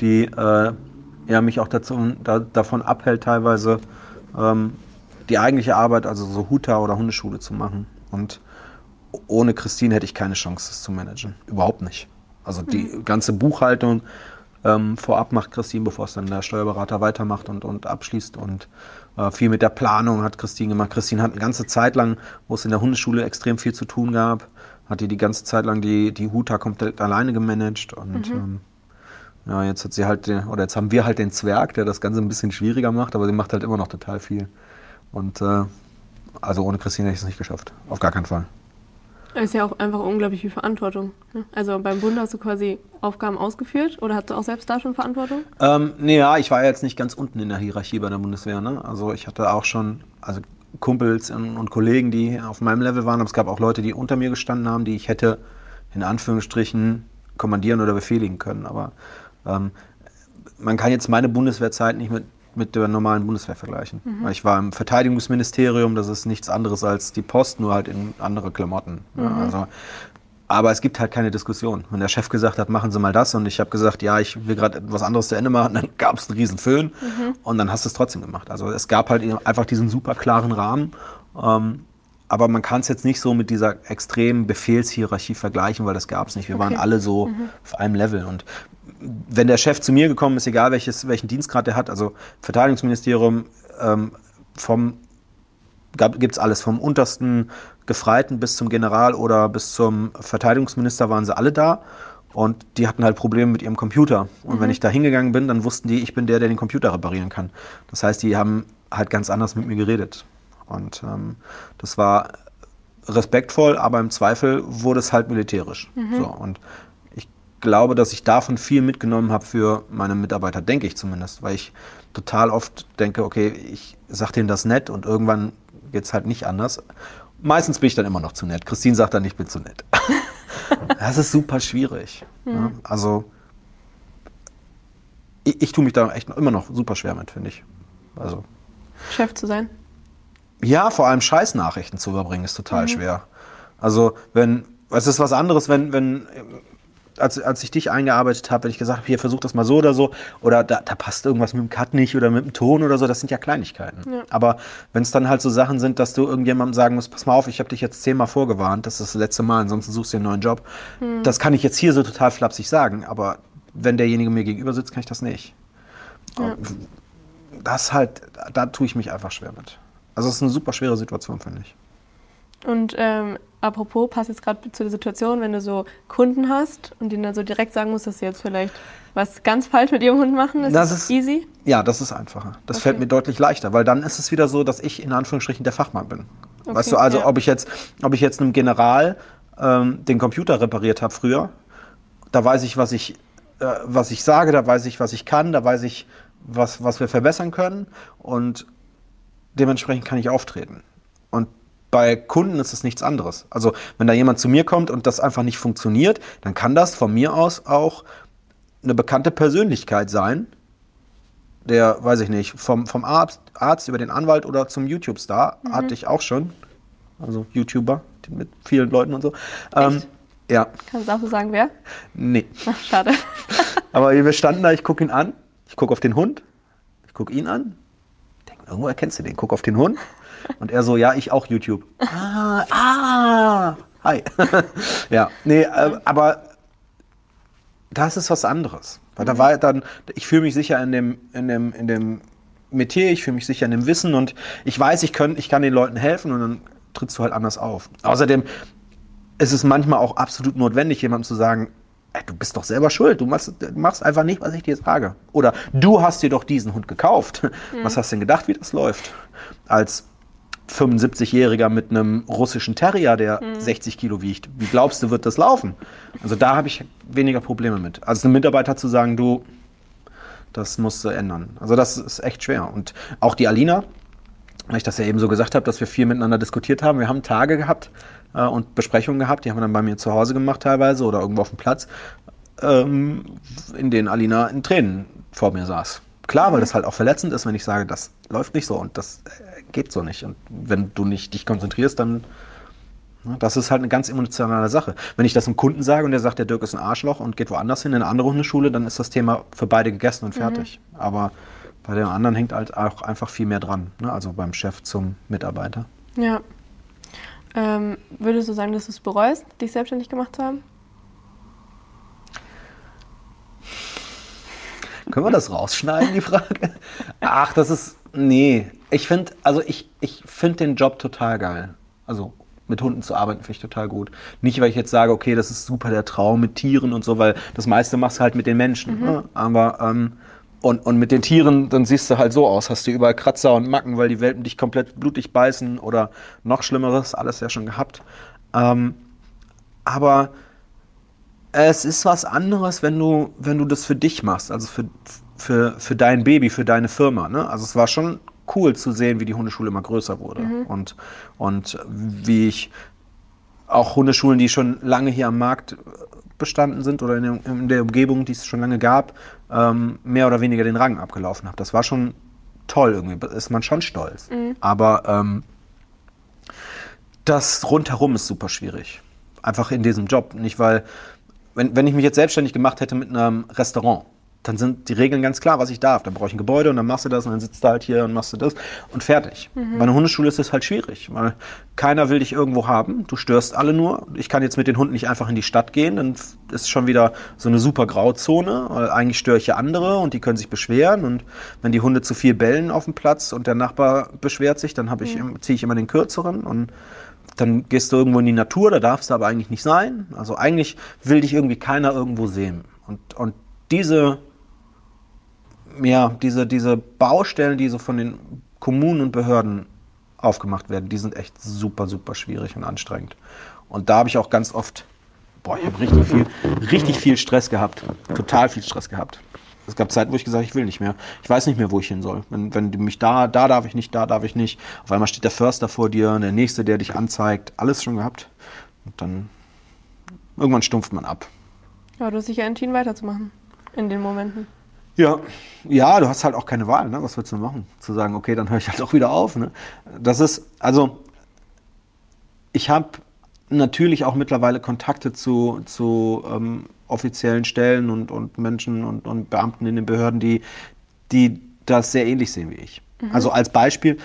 die äh, ja, mich auch dazu, da, davon abhält, teilweise ähm, die eigentliche Arbeit, also so Huta oder Hundeschule zu machen und ohne Christine hätte ich keine Chance, das zu managen. Überhaupt nicht. Also die mhm. ganze Buchhaltung ähm, vorab macht Christine, bevor es dann der Steuerberater weitermacht und, und abschließt. Und äh, viel mit der Planung hat Christine gemacht. Christine hat eine ganze Zeit lang, wo es in der Hundeschule extrem viel zu tun gab, hat die die ganze Zeit lang die, die Huta komplett alleine gemanagt. Und mhm. ähm, ja, jetzt hat sie halt, den, oder jetzt haben wir halt den Zwerg, der das Ganze ein bisschen schwieriger macht, aber sie macht halt immer noch total viel. Und äh, also ohne Christine hätte ich es nicht geschafft. Auf gar keinen Fall. Das ist ja auch einfach unglaublich viel Verantwortung. Ne? Also beim Bund hast du quasi Aufgaben ausgeführt oder hast du auch selbst da schon Verantwortung? Ähm, nee, ja, ich war jetzt nicht ganz unten in der Hierarchie bei der Bundeswehr. Ne? Also ich hatte auch schon also Kumpels und Kollegen, die auf meinem Level waren, aber es gab auch Leute, die unter mir gestanden haben, die ich hätte in Anführungsstrichen kommandieren oder befehligen können. Aber ähm, man kann jetzt meine Bundeswehrzeit nicht mit, mit der normalen Bundeswehr vergleichen. Mhm. Ich war im Verteidigungsministerium, das ist nichts anderes als die Post, nur halt in andere Klamotten. Mhm. Ja, also, aber es gibt halt keine Diskussion. Wenn der Chef gesagt hat, machen Sie mal das und ich habe gesagt, ja, ich will gerade etwas anderes zu Ende machen, [laughs] dann gab es einen riesen Föhn mhm. und dann hast du es trotzdem gemacht. Also es gab halt einfach diesen super klaren Rahmen. Ähm, aber man kann es jetzt nicht so mit dieser extremen Befehlshierarchie vergleichen, weil das gab es nicht. Wir okay. waren alle so mhm. auf einem Level. Und wenn der Chef zu mir gekommen ist, egal welches, welchen Dienstgrad der hat, also Verteidigungsministerium, ähm, vom gibt es alles, vom untersten Gefreiten bis zum General oder bis zum Verteidigungsminister waren sie alle da. Und die hatten halt Probleme mit ihrem Computer. Und mhm. wenn ich da hingegangen bin, dann wussten die, ich bin der, der den Computer reparieren kann. Das heißt, die haben halt ganz anders mit mir geredet. Und ähm, das war respektvoll, aber im Zweifel wurde es halt militärisch. Mhm. So, und glaube, dass ich davon viel mitgenommen habe für meine Mitarbeiter, denke ich zumindest, weil ich total oft denke, okay, ich sage denen das nett und irgendwann geht es halt nicht anders. Meistens bin ich dann immer noch zu nett. Christine sagt dann, ich bin zu nett. [laughs] das ist super schwierig. Mhm. Ja, also ich, ich tue mich da echt immer noch super schwer mit, finde ich. Also Chef zu sein. Ja, vor allem Scheißnachrichten zu überbringen ist total mhm. schwer. Also wenn, es ist was anderes, wenn, wenn, als, als ich dich eingearbeitet habe, wenn ich gesagt habe, hier versuch das mal so oder so, oder da, da passt irgendwas mit dem Cut nicht oder mit dem Ton oder so, das sind ja Kleinigkeiten. Ja. Aber wenn es dann halt so Sachen sind, dass du irgendjemandem sagen musst, pass mal auf, ich habe dich jetzt zehnmal vorgewarnt, das ist das letzte Mal, ansonsten suchst du einen neuen Job. Mhm. Das kann ich jetzt hier so total flapsig sagen, aber wenn derjenige mir gegenüber sitzt, kann ich das nicht. Ja. Das halt, da tue ich mich einfach schwer mit. Also es ist eine super schwere Situation, finde ich. Und ähm, apropos, passt jetzt gerade zu der Situation, wenn du so Kunden hast und denen dann so direkt sagen musst, dass sie jetzt vielleicht was ganz falsch mit ihrem Hund machen, ist das, das ist, easy? Ja, das ist einfacher. Das okay. fällt mir deutlich leichter, weil dann ist es wieder so, dass ich in Anführungsstrichen der Fachmann bin. Okay, weißt du, also ja. ob ich jetzt, ob ich jetzt einem General ähm, den Computer repariert habe früher, da weiß ich, was ich, äh, was ich sage, da weiß ich, was ich kann, da weiß ich, was, was wir verbessern können und dementsprechend kann ich auftreten. Und bei Kunden ist es nichts anderes. Also wenn da jemand zu mir kommt und das einfach nicht funktioniert, dann kann das von mir aus auch eine bekannte Persönlichkeit sein, der, weiß ich nicht, vom, vom Arzt, Arzt über den Anwalt oder zum YouTube-Star, mhm. hatte ich auch schon. Also YouTuber mit vielen Leuten und so. Ähm, ja. Kannst du auch so sagen, wer? Nee. [laughs] Ach, schade. [laughs] Aber wir standen da, ich gucke ihn an, ich gucke auf den Hund, ich gucke ihn an, irgendwo erkennst du den, guck auf den Hund. Und er so, ja, ich auch YouTube. Ah, ah, hi. [laughs] ja, nee, äh, aber das ist was anderes. Weil da war dann, ich fühle mich sicher in dem, in dem, in dem Metier, ich fühle mich sicher in dem Wissen und ich weiß, ich, können, ich kann den Leuten helfen und dann trittst du halt anders auf. Außerdem ist es manchmal auch absolut notwendig, jemandem zu sagen, ey, du bist doch selber schuld. Du machst, machst, einfach nicht, was ich dir sage. Oder du hast dir doch diesen Hund gekauft. Mhm. Was hast du denn gedacht, wie das läuft? Als 75-Jähriger mit einem russischen Terrier, der mhm. 60 Kilo wiegt. Wie glaubst du, wird das laufen? Also da habe ich weniger Probleme mit. Als einem Mitarbeiter zu sagen, du, das musst du ändern. Also das ist echt schwer. Und auch die Alina, weil ich das ja eben so gesagt habe, dass wir viel miteinander diskutiert haben. Wir haben Tage gehabt, äh, und Besprechungen gehabt, die haben wir dann bei mir zu Hause gemacht teilweise oder irgendwo auf dem Platz, ähm, in denen Alina in Tränen vor mir saß. Klar, weil das halt auch verletzend ist, wenn ich sage, das läuft nicht so und das geht so nicht. Und wenn du nicht dich konzentrierst, dann ne, das ist halt eine ganz emotionale Sache. Wenn ich das einem Kunden sage und der sagt, der Dirk ist ein Arschloch und geht woanders hin, in eine andere Hundeschule, dann ist das Thema für beide gegessen und fertig. Mhm. Aber bei den anderen hängt halt auch einfach viel mehr dran. Ne? Also beim Chef zum Mitarbeiter. Ja. Ähm, würdest du sagen, dass du es bereust, dich selbstständig gemacht zu haben? Können wir das rausschneiden, die Frage? [laughs] Ach, das ist. Nee. Ich finde, also ich, ich finde den Job total geil. Also mit Hunden zu arbeiten, finde ich total gut. Nicht, weil ich jetzt sage, okay, das ist super der Traum mit Tieren und so, weil das meiste machst du halt mit den Menschen. Mhm. Ne? Aber ähm, und, und mit den Tieren, dann siehst du halt so aus. Hast du überall Kratzer und Macken, weil die Welpen dich komplett blutig beißen oder noch Schlimmeres, alles ja schon gehabt. Ähm, aber es ist was anderes, wenn du, wenn du das für dich machst, also für, für, für dein Baby, für deine Firma. Ne? Also es war schon cool zu sehen, wie die Hundeschule immer größer wurde mhm. und, und wie ich auch Hundeschulen, die schon lange hier am Markt bestanden sind oder in der, in der Umgebung, die es schon lange gab, ähm, mehr oder weniger den Rang abgelaufen habe. Das war schon toll irgendwie, ist man schon stolz. Mhm. Aber ähm, das rundherum ist super schwierig. Einfach in diesem Job. Nicht, weil, wenn, wenn ich mich jetzt selbstständig gemacht hätte mit einem Restaurant, dann sind die Regeln ganz klar, was ich darf. Dann brauche ich ein Gebäude und dann machst du das und dann sitzt du halt hier und machst du das und fertig. Mhm. Bei einer Hundeschule ist es halt schwierig, weil keiner will dich irgendwo haben. Du störst alle nur. Ich kann jetzt mit den Hunden nicht einfach in die Stadt gehen, dann ist schon wieder so eine super Grauzone, weil eigentlich störe ich ja andere und die können sich beschweren und wenn die Hunde zu viel bellen auf dem Platz und der Nachbar beschwert sich, dann ich, mhm. ziehe ich immer den kürzeren und dann gehst du irgendwo in die Natur, da darfst du aber eigentlich nicht sein. Also eigentlich will dich irgendwie keiner irgendwo sehen. Und, und diese, ja, diese, diese Baustellen, die so von den Kommunen und Behörden aufgemacht werden, die sind echt super, super schwierig und anstrengend. Und da habe ich auch ganz oft, boah, ich habe richtig viel, richtig viel Stress gehabt. Total viel Stress gehabt. Es gab Zeiten, wo ich gesagt habe, ich will nicht mehr. Ich weiß nicht mehr, wo ich hin soll. Wenn, wenn du mich da, da darf ich nicht, da darf ich nicht. Auf einmal steht der Förster vor dir, der Nächste, der dich anzeigt. Alles schon gehabt. Und dann irgendwann stumpft man ab. Ja, du hast dich ja entschieden, weiterzumachen in den Momenten. Ja, ja, du hast halt auch keine Wahl, ne? Was willst du machen? Zu sagen, okay, dann höre ich halt auch wieder auf. Ne? Das ist, also, ich habe natürlich auch mittlerweile Kontakte zu, zu ähm, offiziellen Stellen und, und Menschen und, und Beamten in den Behörden, die, die das sehr ähnlich sehen wie ich. Mhm. Also als Beispiel,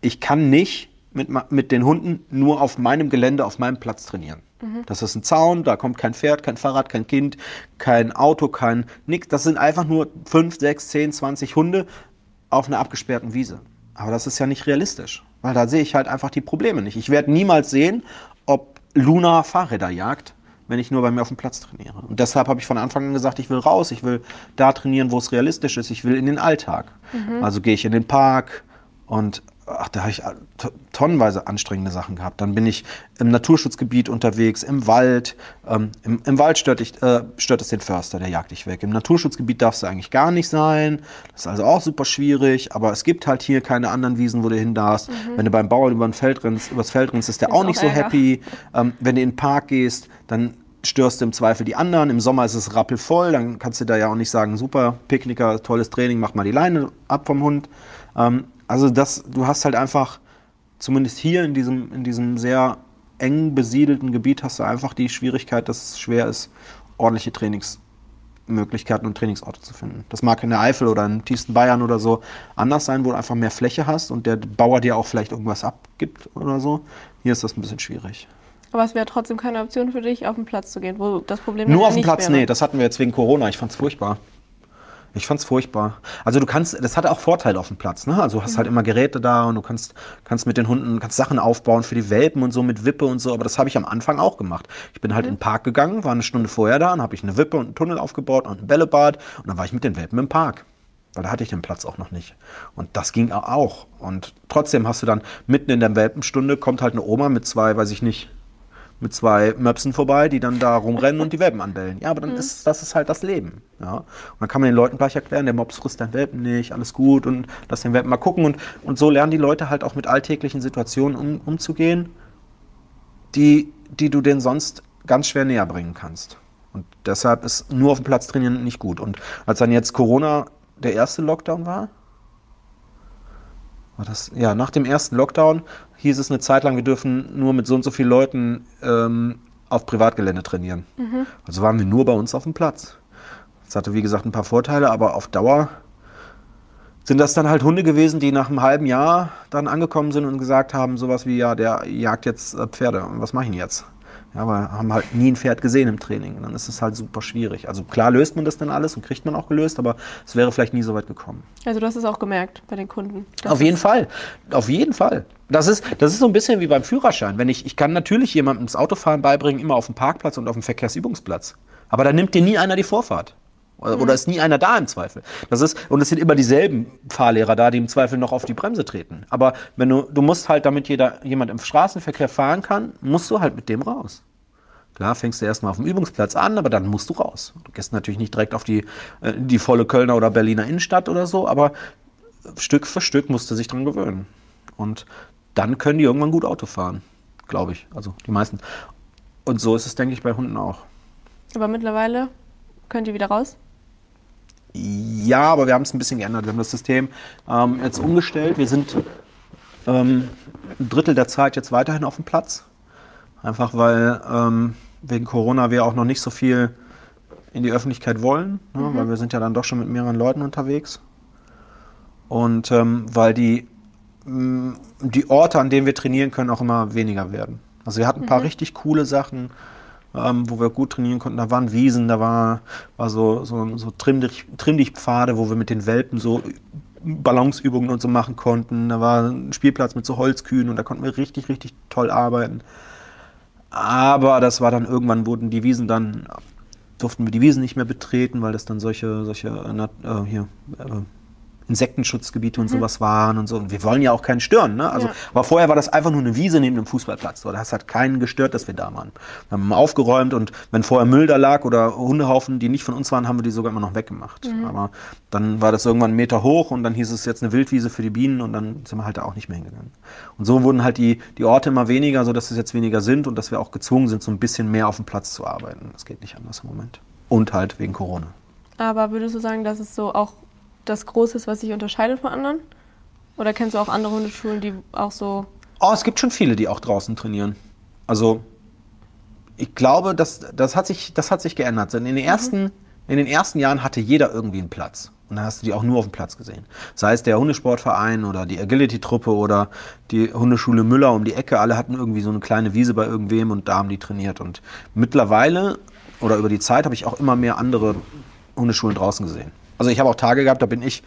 ich kann nicht mit, mit den Hunden nur auf meinem Gelände, auf meinem Platz trainieren. Mhm. Das ist ein Zaun, da kommt kein Pferd, kein Fahrrad, kein Kind, kein Auto, kein nix. Das sind einfach nur 5, 6, 10, 20 Hunde auf einer abgesperrten Wiese. Aber das ist ja nicht realistisch, weil da sehe ich halt einfach die Probleme nicht. Ich werde niemals sehen, ob Luna Fahrräder jagt, wenn ich nur bei mir auf dem Platz trainiere. Und deshalb habe ich von Anfang an gesagt, ich will raus, ich will da trainieren, wo es realistisch ist, ich will in den Alltag. Mhm. Also gehe ich in den Park und ach, da habe ich tonnenweise anstrengende Sachen gehabt. Dann bin ich im Naturschutzgebiet unterwegs, im Wald. Ähm, im, im, Wald stört, ich, äh, stört es den Förster, der jagt dich weg. Im Naturschutzgebiet darfst du eigentlich gar nicht sein. Das ist also auch super schwierig. Aber es gibt halt hier keine anderen Wiesen, wo du hin darfst. Mhm. Wenn du beim Bauern über ein Feld rennst, übers Feld rennst, ist der ist auch nicht auch so happy. Ähm, wenn du in den Park gehst, dann störst du im Zweifel die anderen. Im Sommer ist es rappelvoll, dann kannst du da ja auch nicht sagen, super, Picknicker, tolles Training, mach mal die Leine ab vom Hund. Ähm, also das, du hast halt einfach, zumindest hier in diesem, in diesem sehr eng besiedelten Gebiet, hast du einfach die Schwierigkeit, dass es schwer ist, ordentliche Trainingsmöglichkeiten und Trainingsorte zu finden. Das mag in der Eifel oder im tiefsten Bayern oder so anders sein, wo du einfach mehr Fläche hast und der Bauer dir auch vielleicht irgendwas abgibt oder so. Hier ist das ein bisschen schwierig. Aber es wäre trotzdem keine Option für dich, auf den Platz zu gehen, wo das Problem Nur auf dem Platz, wäre. nee, das hatten wir jetzt wegen Corona. Ich fand es furchtbar. Ich fand's furchtbar. Also du kannst, das hat auch Vorteile auf dem Platz, ne? Also du hast mhm. halt immer Geräte da und du kannst, kannst mit den Hunden, kannst Sachen aufbauen für die Welpen und so mit Wippe und so, aber das habe ich am Anfang auch gemacht. Ich bin halt mhm. in den Park gegangen, war eine Stunde vorher da und habe ich eine Wippe und einen Tunnel aufgebaut und ein Bällebad und dann war ich mit den Welpen im Park. Weil da hatte ich den Platz auch noch nicht. Und das ging auch. Und trotzdem hast du dann mitten in der Welpenstunde kommt halt eine Oma mit zwei, weiß ich nicht, mit zwei Möpsen vorbei, die dann da rumrennen und die Welpen anbellen. Ja, aber dann mhm. ist das ist halt das Leben. Ja? Und dann kann man den Leuten gleich erklären, der Mops frisst deinen Welpen nicht, alles gut und lass den Welpen mal gucken. Und, und so lernen die Leute halt auch mit alltäglichen Situationen um, umzugehen, die, die du denen sonst ganz schwer näher bringen kannst. Und deshalb ist nur auf dem Platz trainieren nicht gut. Und als dann jetzt Corona der erste Lockdown war, war das, ja, nach dem ersten Lockdown hieß es eine Zeit lang, wir dürfen nur mit so und so vielen Leuten ähm, auf Privatgelände trainieren. Mhm. Also waren wir nur bei uns auf dem Platz. Das hatte, wie gesagt, ein paar Vorteile, aber auf Dauer sind das dann halt Hunde gewesen, die nach einem halben Jahr dann angekommen sind und gesagt haben, sowas wie, ja, der jagt jetzt äh, Pferde. Und was mache ich denn jetzt? Ja, aber haben halt nie ein Pferd gesehen im Training. Und dann ist es halt super schwierig. Also klar löst man das dann alles und kriegt man auch gelöst, aber es wäre vielleicht nie so weit gekommen. Also du hast es auch gemerkt bei den Kunden. Auf jeden Fall. Auf jeden Fall. Das ist, das ist so ein bisschen wie beim Führerschein. Wenn ich, ich kann natürlich jemandem das Autofahren beibringen, immer auf dem Parkplatz und auf dem Verkehrsübungsplatz. Aber da nimmt dir nie einer die Vorfahrt. Oder, mhm. oder ist nie einer da im Zweifel. Das ist, und es sind immer dieselben Fahrlehrer da, die im Zweifel noch auf die Bremse treten. Aber wenn du, du musst halt, damit jeder, jemand im Straßenverkehr fahren kann, musst du halt mit dem raus. Klar, fängst du erstmal auf dem Übungsplatz an, aber dann musst du raus. Du gehst natürlich nicht direkt auf die, äh, die volle Kölner oder Berliner Innenstadt oder so, aber Stück für Stück musst du sich dran gewöhnen. Und dann können die irgendwann gut Auto fahren, glaube ich. Also die meisten. Und so ist es, denke ich, bei Hunden auch. Aber mittlerweile könnt ihr wieder raus? Ja, aber wir haben es ein bisschen geändert. Wir haben das System ähm, jetzt umgestellt. Wir sind ähm, ein Drittel der Zeit jetzt weiterhin auf dem Platz. Einfach weil ähm, wegen Corona wir auch noch nicht so viel in die Öffentlichkeit wollen, ne? mhm. weil wir sind ja dann doch schon mit mehreren Leuten unterwegs. Und ähm, weil die, mh, die Orte, an denen wir trainieren können, auch immer weniger werden. Also wir hatten ein paar mhm. richtig coole Sachen ähm, wo wir gut trainieren konnten. Da waren Wiesen, da war, war so, so, so Trimmdichtpfade, wo wir mit den Welpen so Balanceübungen und so machen konnten. Da war ein Spielplatz mit so Holzkühen und da konnten wir richtig, richtig toll arbeiten. Aber das war dann irgendwann, wurden die Wiesen dann, durften wir die Wiesen nicht mehr betreten, weil das dann solche, solche äh, hier, äh, Insektenschutzgebiete und mhm. sowas waren und so. Und wir wollen ja auch keinen stören. Ne? Also, ja. Aber vorher war das einfach nur eine Wiese neben dem Fußballplatz. So. Das hat keinen gestört, dass wir da waren. Wir haben aufgeräumt und wenn vorher Müll da lag oder Hundehaufen, die nicht von uns waren, haben wir die sogar immer noch weggemacht. Mhm. Aber dann war das irgendwann einen Meter hoch und dann hieß es jetzt eine Wildwiese für die Bienen und dann sind wir halt da auch nicht mehr hingegangen. Und so wurden halt die, die Orte immer weniger, sodass es jetzt weniger sind und dass wir auch gezwungen sind, so ein bisschen mehr auf dem Platz zu arbeiten. Das geht nicht anders im Moment. Und halt wegen Corona. Aber würdest du sagen, dass es so auch das Große ist, was sich unterscheidet von anderen? Oder kennst du auch andere Hundeschulen, die auch so. Oh, es gibt schon viele, die auch draußen trainieren. Also, ich glaube, das, das, hat, sich, das hat sich geändert. In den, ersten, mhm. in den ersten Jahren hatte jeder irgendwie einen Platz. Und dann hast du die auch nur auf dem Platz gesehen. Sei es der Hundesportverein oder die Agility-Truppe oder die Hundeschule Müller um die Ecke. Alle hatten irgendwie so eine kleine Wiese bei irgendwem und da haben die trainiert. Und mittlerweile oder über die Zeit habe ich auch immer mehr andere Hundeschulen draußen gesehen. Also ich habe auch Tage gehabt, da bin ich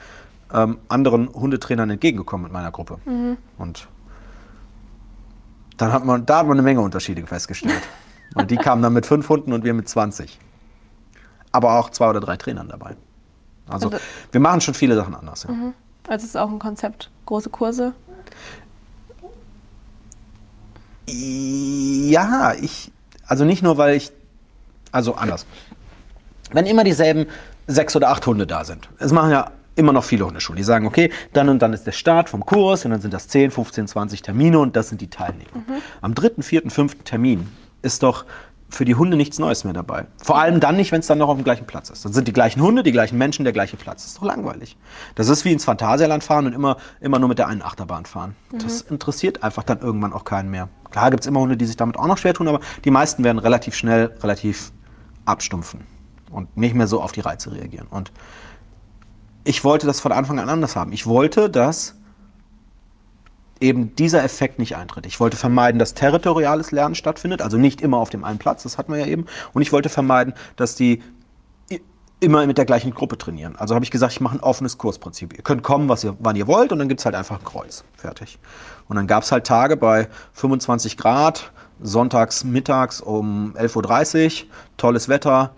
ähm, anderen Hundetrainern entgegengekommen mit meiner Gruppe. Mhm. Und dann hat man, da hat man eine Menge Unterschiede festgestellt. [laughs] und die kamen dann mit fünf Hunden und wir mit 20. Aber auch zwei oder drei Trainern dabei. Also, also wir machen schon viele Sachen anders. Ja. Mhm. Also es ist auch ein Konzept, große Kurse. Ja, ich, also nicht nur, weil ich, also anders. Wenn immer dieselben sechs oder acht Hunde da sind. Es machen ja immer noch viele Hundeschulen. Die sagen, okay, dann und dann ist der Start vom Kurs und dann sind das 10, 15, 20 Termine und das sind die Teilnehmer. Mhm. Am dritten, vierten, fünften Termin ist doch für die Hunde nichts Neues mehr dabei. Vor allem dann nicht, wenn es dann noch auf dem gleichen Platz ist. Dann sind die gleichen Hunde, die gleichen Menschen, der gleiche Platz. Das ist doch langweilig. Das ist wie ins Phantasialand fahren und immer, immer nur mit der einen Achterbahn fahren. Mhm. Das interessiert einfach dann irgendwann auch keinen mehr. Klar gibt es immer Hunde, die sich damit auch noch schwer tun, aber die meisten werden relativ schnell, relativ abstumpfen und nicht mehr so auf die Reize reagieren. Und ich wollte das von Anfang an anders haben. Ich wollte, dass eben dieser Effekt nicht eintritt. Ich wollte vermeiden, dass territoriales Lernen stattfindet, also nicht immer auf dem einen Platz, das hatten wir ja eben. Und ich wollte vermeiden, dass die immer mit der gleichen Gruppe trainieren. Also habe ich gesagt, ich mache ein offenes Kursprinzip. Ihr könnt kommen, was ihr, wann ihr wollt, und dann gibt es halt einfach ein Kreuz. Fertig. Und dann gab es halt Tage bei 25 Grad, sonntags mittags um 11.30 Uhr, tolles Wetter,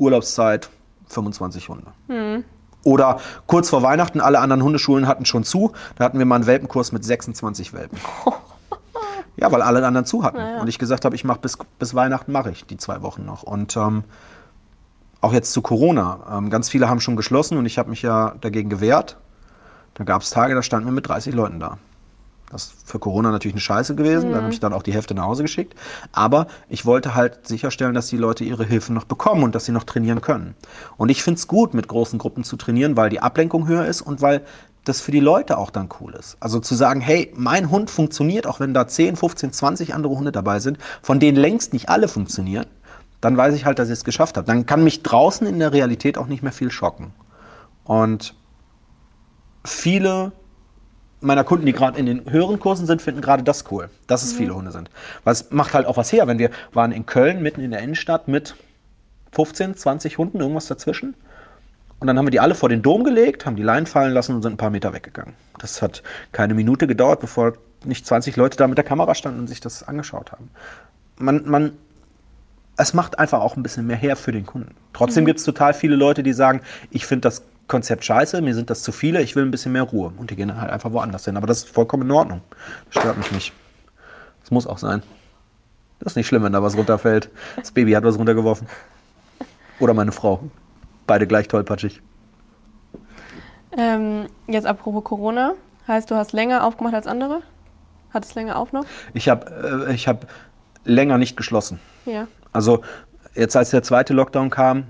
Urlaubszeit 25 Hunde. Mhm. Oder kurz vor Weihnachten, alle anderen Hundeschulen hatten schon zu. Da hatten wir mal einen Welpenkurs mit 26 Welpen. [laughs] ja, weil alle anderen zu hatten. Ja. Und ich gesagt habe, ich mache bis, bis Weihnachten mache ich die zwei Wochen noch. Und ähm, auch jetzt zu Corona. Ähm, ganz viele haben schon geschlossen und ich habe mich ja dagegen gewehrt. Da gab es Tage, da standen wir mit 30 Leuten da. Das ist für Corona natürlich eine Scheiße gewesen. Mhm. Dann habe ich dann auch die Hälfte nach Hause geschickt. Aber ich wollte halt sicherstellen, dass die Leute ihre Hilfe noch bekommen und dass sie noch trainieren können. Und ich finde es gut, mit großen Gruppen zu trainieren, weil die Ablenkung höher ist und weil das für die Leute auch dann cool ist. Also zu sagen, hey, mein Hund funktioniert, auch wenn da 10, 15, 20 andere Hunde dabei sind, von denen längst nicht alle funktionieren, dann weiß ich halt, dass ich es geschafft habe. Dann kann mich draußen in der Realität auch nicht mehr viel schocken. Und viele meiner Kunden, die gerade in den höheren Kursen sind, finden gerade das cool, dass es mhm. viele Hunde sind. Weil es macht halt auch was her, wenn wir waren in Köln, mitten in der Innenstadt mit 15, 20 Hunden, irgendwas dazwischen. Und dann haben wir die alle vor den Dom gelegt, haben die Leinen fallen lassen und sind ein paar Meter weggegangen. Das hat keine Minute gedauert, bevor nicht 20 Leute da mit der Kamera standen und sich das angeschaut haben. Man, man, es macht einfach auch ein bisschen mehr her für den Kunden. Trotzdem mhm. gibt es total viele Leute, die sagen, ich finde das Konzept scheiße, mir sind das zu viele, ich will ein bisschen mehr Ruhe. Und die gehen halt einfach woanders hin. Aber das ist vollkommen in Ordnung. Das stört mich nicht. Das muss auch sein. Das ist nicht schlimm, wenn da was runterfällt. Das Baby hat was runtergeworfen. Oder meine Frau. Beide gleich tollpatschig. Ähm, jetzt apropos Corona. Heißt, du hast länger aufgemacht als andere? Hat es länger auf noch? Ich habe äh, hab länger nicht geschlossen. Ja. Also jetzt als der zweite Lockdown kam,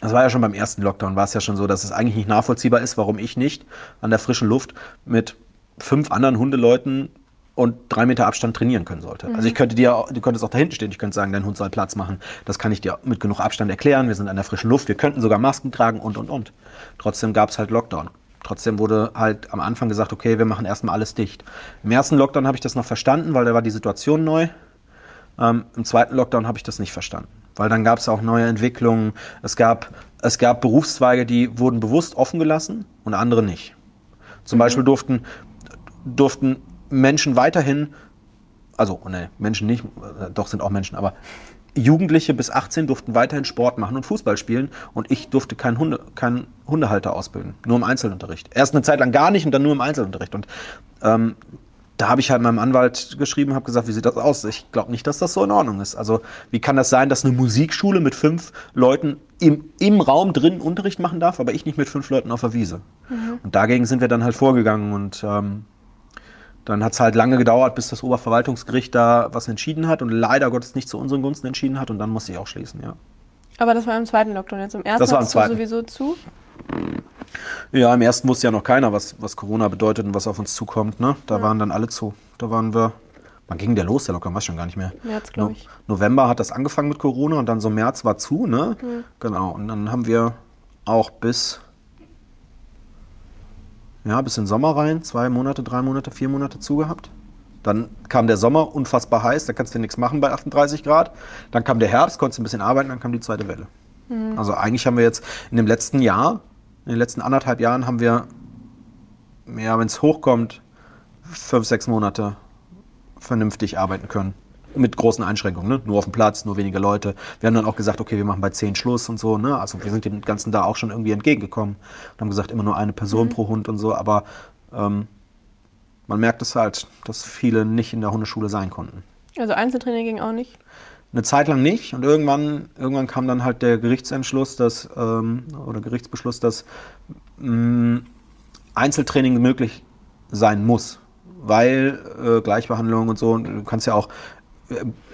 das war ja schon beim ersten Lockdown, war es ja schon so, dass es eigentlich nicht nachvollziehbar ist, warum ich nicht an der frischen Luft mit fünf anderen Hundeleuten und drei Meter Abstand trainieren können sollte. Mhm. Also ich könnte dir, du könntest auch da hinten stehen, ich könnte sagen, dein Hund soll Platz machen. Das kann ich dir mit genug Abstand erklären. Wir sind an der frischen Luft, wir könnten sogar Masken tragen und und und. Trotzdem gab es halt Lockdown. Trotzdem wurde halt am Anfang gesagt, okay, wir machen erstmal alles dicht. Im ersten Lockdown habe ich das noch verstanden, weil da war die Situation neu. Ähm, Im zweiten Lockdown habe ich das nicht verstanden, weil dann gab es auch neue Entwicklungen. Es gab, es gab Berufszweige, die wurden bewusst offen gelassen und andere nicht. Zum mhm. Beispiel durften, durften Menschen weiterhin, also ne, Menschen nicht, äh, doch sind auch Menschen, aber Jugendliche bis 18 durften weiterhin Sport machen und Fußball spielen und ich durfte keinen, Hunde, keinen Hundehalter ausbilden, nur im Einzelunterricht. Erst eine Zeit lang gar nicht und dann nur im Einzelunterricht. Und ähm, da habe ich halt meinem Anwalt geschrieben, habe gesagt, wie sieht das aus? Ich glaube nicht, dass das so in Ordnung ist. Also wie kann das sein, dass eine Musikschule mit fünf Leuten im, im Raum drin Unterricht machen darf, aber ich nicht mit fünf Leuten auf der Wiese? Mhm. Und dagegen sind wir dann halt vorgegangen und ähm, dann hat es halt lange gedauert, bis das Oberverwaltungsgericht da was entschieden hat und leider Gottes nicht zu unseren Gunsten entschieden hat und dann musste ich auch schließen, ja. Aber das war im zweiten Lockdown, jetzt im ersten das war im zweiten. sowieso zu? Ja, im ersten wusste ja noch keiner, was, was Corona bedeutet und was auf uns zukommt. Ne? Da ja. waren dann alle zu. Da waren wir. Wann ging der los? Der Lockdown war schon gar nicht mehr. März, glaube ich. No November hat das angefangen mit Corona und dann so März war zu, ne? Mhm. Genau. Und dann haben wir auch bis ja, bis in den Sommer rein, zwei Monate, drei Monate, vier Monate zugehabt. Dann kam der Sommer unfassbar heiß, da kannst du nichts machen bei 38 Grad. Dann kam der Herbst, konntest ein bisschen arbeiten, dann kam die zweite Welle. Mhm. Also eigentlich haben wir jetzt in dem letzten Jahr, in den letzten anderthalb Jahren haben wir, ja, wenn es hochkommt, fünf, sechs Monate vernünftig arbeiten können mit großen Einschränkungen, ne? nur auf dem Platz, nur wenige Leute. Wir haben dann auch gesagt, okay, wir machen bei zehn Schluss und so. Ne? Also wir sind dem Ganzen da auch schon irgendwie entgegengekommen und haben gesagt, immer nur eine Person mhm. pro Hund und so. Aber ähm, man merkt es halt, dass viele nicht in der Hundeschule sein konnten. Also Einzeltraining ging auch nicht? Eine Zeit lang nicht und irgendwann, irgendwann kam dann halt der Gerichtsentschluss, dass, ähm, oder Gerichtsbeschluss, dass mh, mm, Einzeltraining möglich sein muss weil äh, Gleichbehandlung und so, du kannst ja auch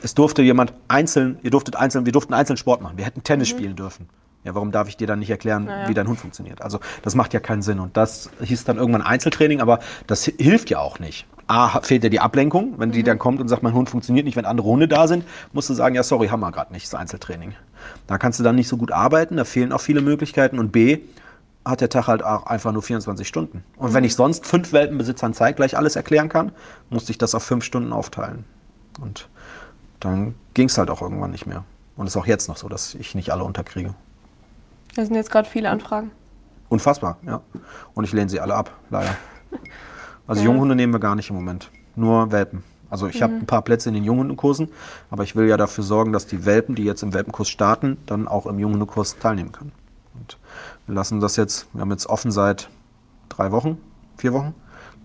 es durfte jemand einzeln, ihr durftet einzeln, wir durften einzeln Sport machen. Wir hätten Tennis mhm. spielen dürfen. Ja, warum darf ich dir dann nicht erklären, naja. wie dein Hund funktioniert? Also das macht ja keinen Sinn. Und das hieß dann irgendwann Einzeltraining, aber das hilft ja auch nicht. A, fehlt dir die Ablenkung, wenn mhm. die dann kommt und sagt, mein Hund funktioniert nicht, wenn andere Hunde da sind, musst du sagen, ja, sorry, haben wir gerade nicht, das Einzeltraining. Da kannst du dann nicht so gut arbeiten, da fehlen auch viele Möglichkeiten. Und B, hat der Tag halt auch einfach nur 24 Stunden. Und mhm. wenn ich sonst fünf Welpenbesitzern zeitgleich alles erklären kann, musste ich das auf fünf Stunden aufteilen. Und dann ging es halt auch irgendwann nicht mehr. Und es ist auch jetzt noch so, dass ich nicht alle unterkriege. Da sind jetzt gerade viele Anfragen. Unfassbar, ja. Und ich lehne sie alle ab, leider. [laughs] Also ja. Junghunde nehmen wir gar nicht im Moment. Nur Welpen. Also ich mhm. habe ein paar Plätze in den Junghundekursen, aber ich will ja dafür sorgen, dass die Welpen, die jetzt im Welpenkurs starten, dann auch im Junghundekurs teilnehmen können. Und wir lassen das jetzt, wir haben jetzt offen seit drei Wochen, vier Wochen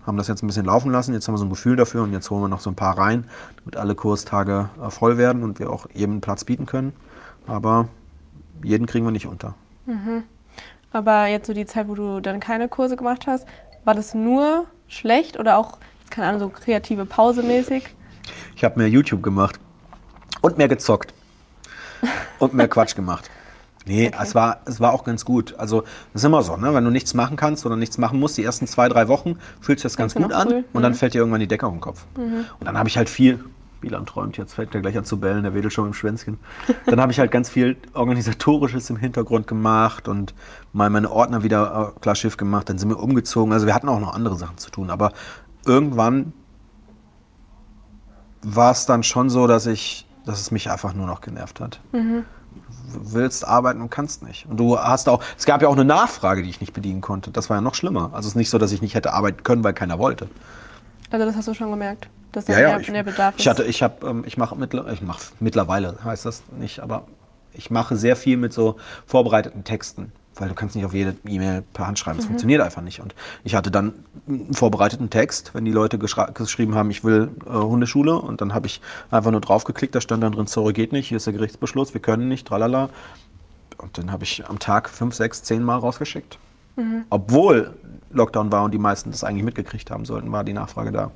haben das jetzt ein bisschen laufen lassen. Jetzt haben wir so ein Gefühl dafür und jetzt holen wir noch so ein paar rein, damit alle Kurstage äh, voll werden und wir auch jedem Platz bieten können. Aber jeden kriegen wir nicht unter. Mhm. Aber jetzt so die Zeit, wo du dann keine Kurse gemacht hast, war das nur schlecht oder auch, keine Ahnung, so kreative Pause mäßig? Ich habe mehr YouTube gemacht und mehr gezockt und mehr Quatsch gemacht. Nee, okay. es, war, es war auch ganz gut. Also, das ist immer so, ne? wenn du nichts machen kannst oder nichts machen musst, die ersten zwei, drei Wochen fühlt sich das ganz gut an cool. und dann mhm. fällt dir irgendwann die Decke auf den Kopf. Mhm. Und dann habe ich halt viel, Milan träumt, jetzt fällt der gleich an zu bellen, der wedelt schon im Schwänzchen. Dann habe ich halt ganz viel Organisatorisches im Hintergrund gemacht und mal meine Ordner wieder äh, klar Schiff gemacht, dann sind wir umgezogen. Also wir hatten auch noch andere Sachen zu tun, aber irgendwann war es dann schon so, dass ich, dass es mich einfach nur noch genervt hat. Mhm willst arbeiten und kannst nicht. Und du hast auch, es gab ja auch eine Nachfrage, die ich nicht bedienen konnte. Das war ja noch schlimmer. Also es ist nicht so, dass ich nicht hätte arbeiten können, weil keiner wollte. Also das hast du schon gemerkt, dass da ja, mehr, ja, mehr Bedarf ist. Ich hatte, ich habe, ähm, ich mache mittler, ich mache mittlerweile heißt das nicht, aber ich mache sehr viel mit so vorbereiteten Texten weil du kannst nicht auf jede E-Mail per Hand schreiben. Das mhm. funktioniert einfach nicht. Und ich hatte dann einen vorbereiteten Text, wenn die Leute geschrieben haben, ich will äh, Hundeschule und dann habe ich einfach nur draufgeklickt, da stand dann drin, sorry, geht nicht, hier ist der Gerichtsbeschluss, wir können nicht, tralala. Und dann habe ich am Tag fünf, sechs, zehn Mal rausgeschickt. Mhm. Obwohl Lockdown war und die meisten das eigentlich mitgekriegt haben sollten, war die Nachfrage da.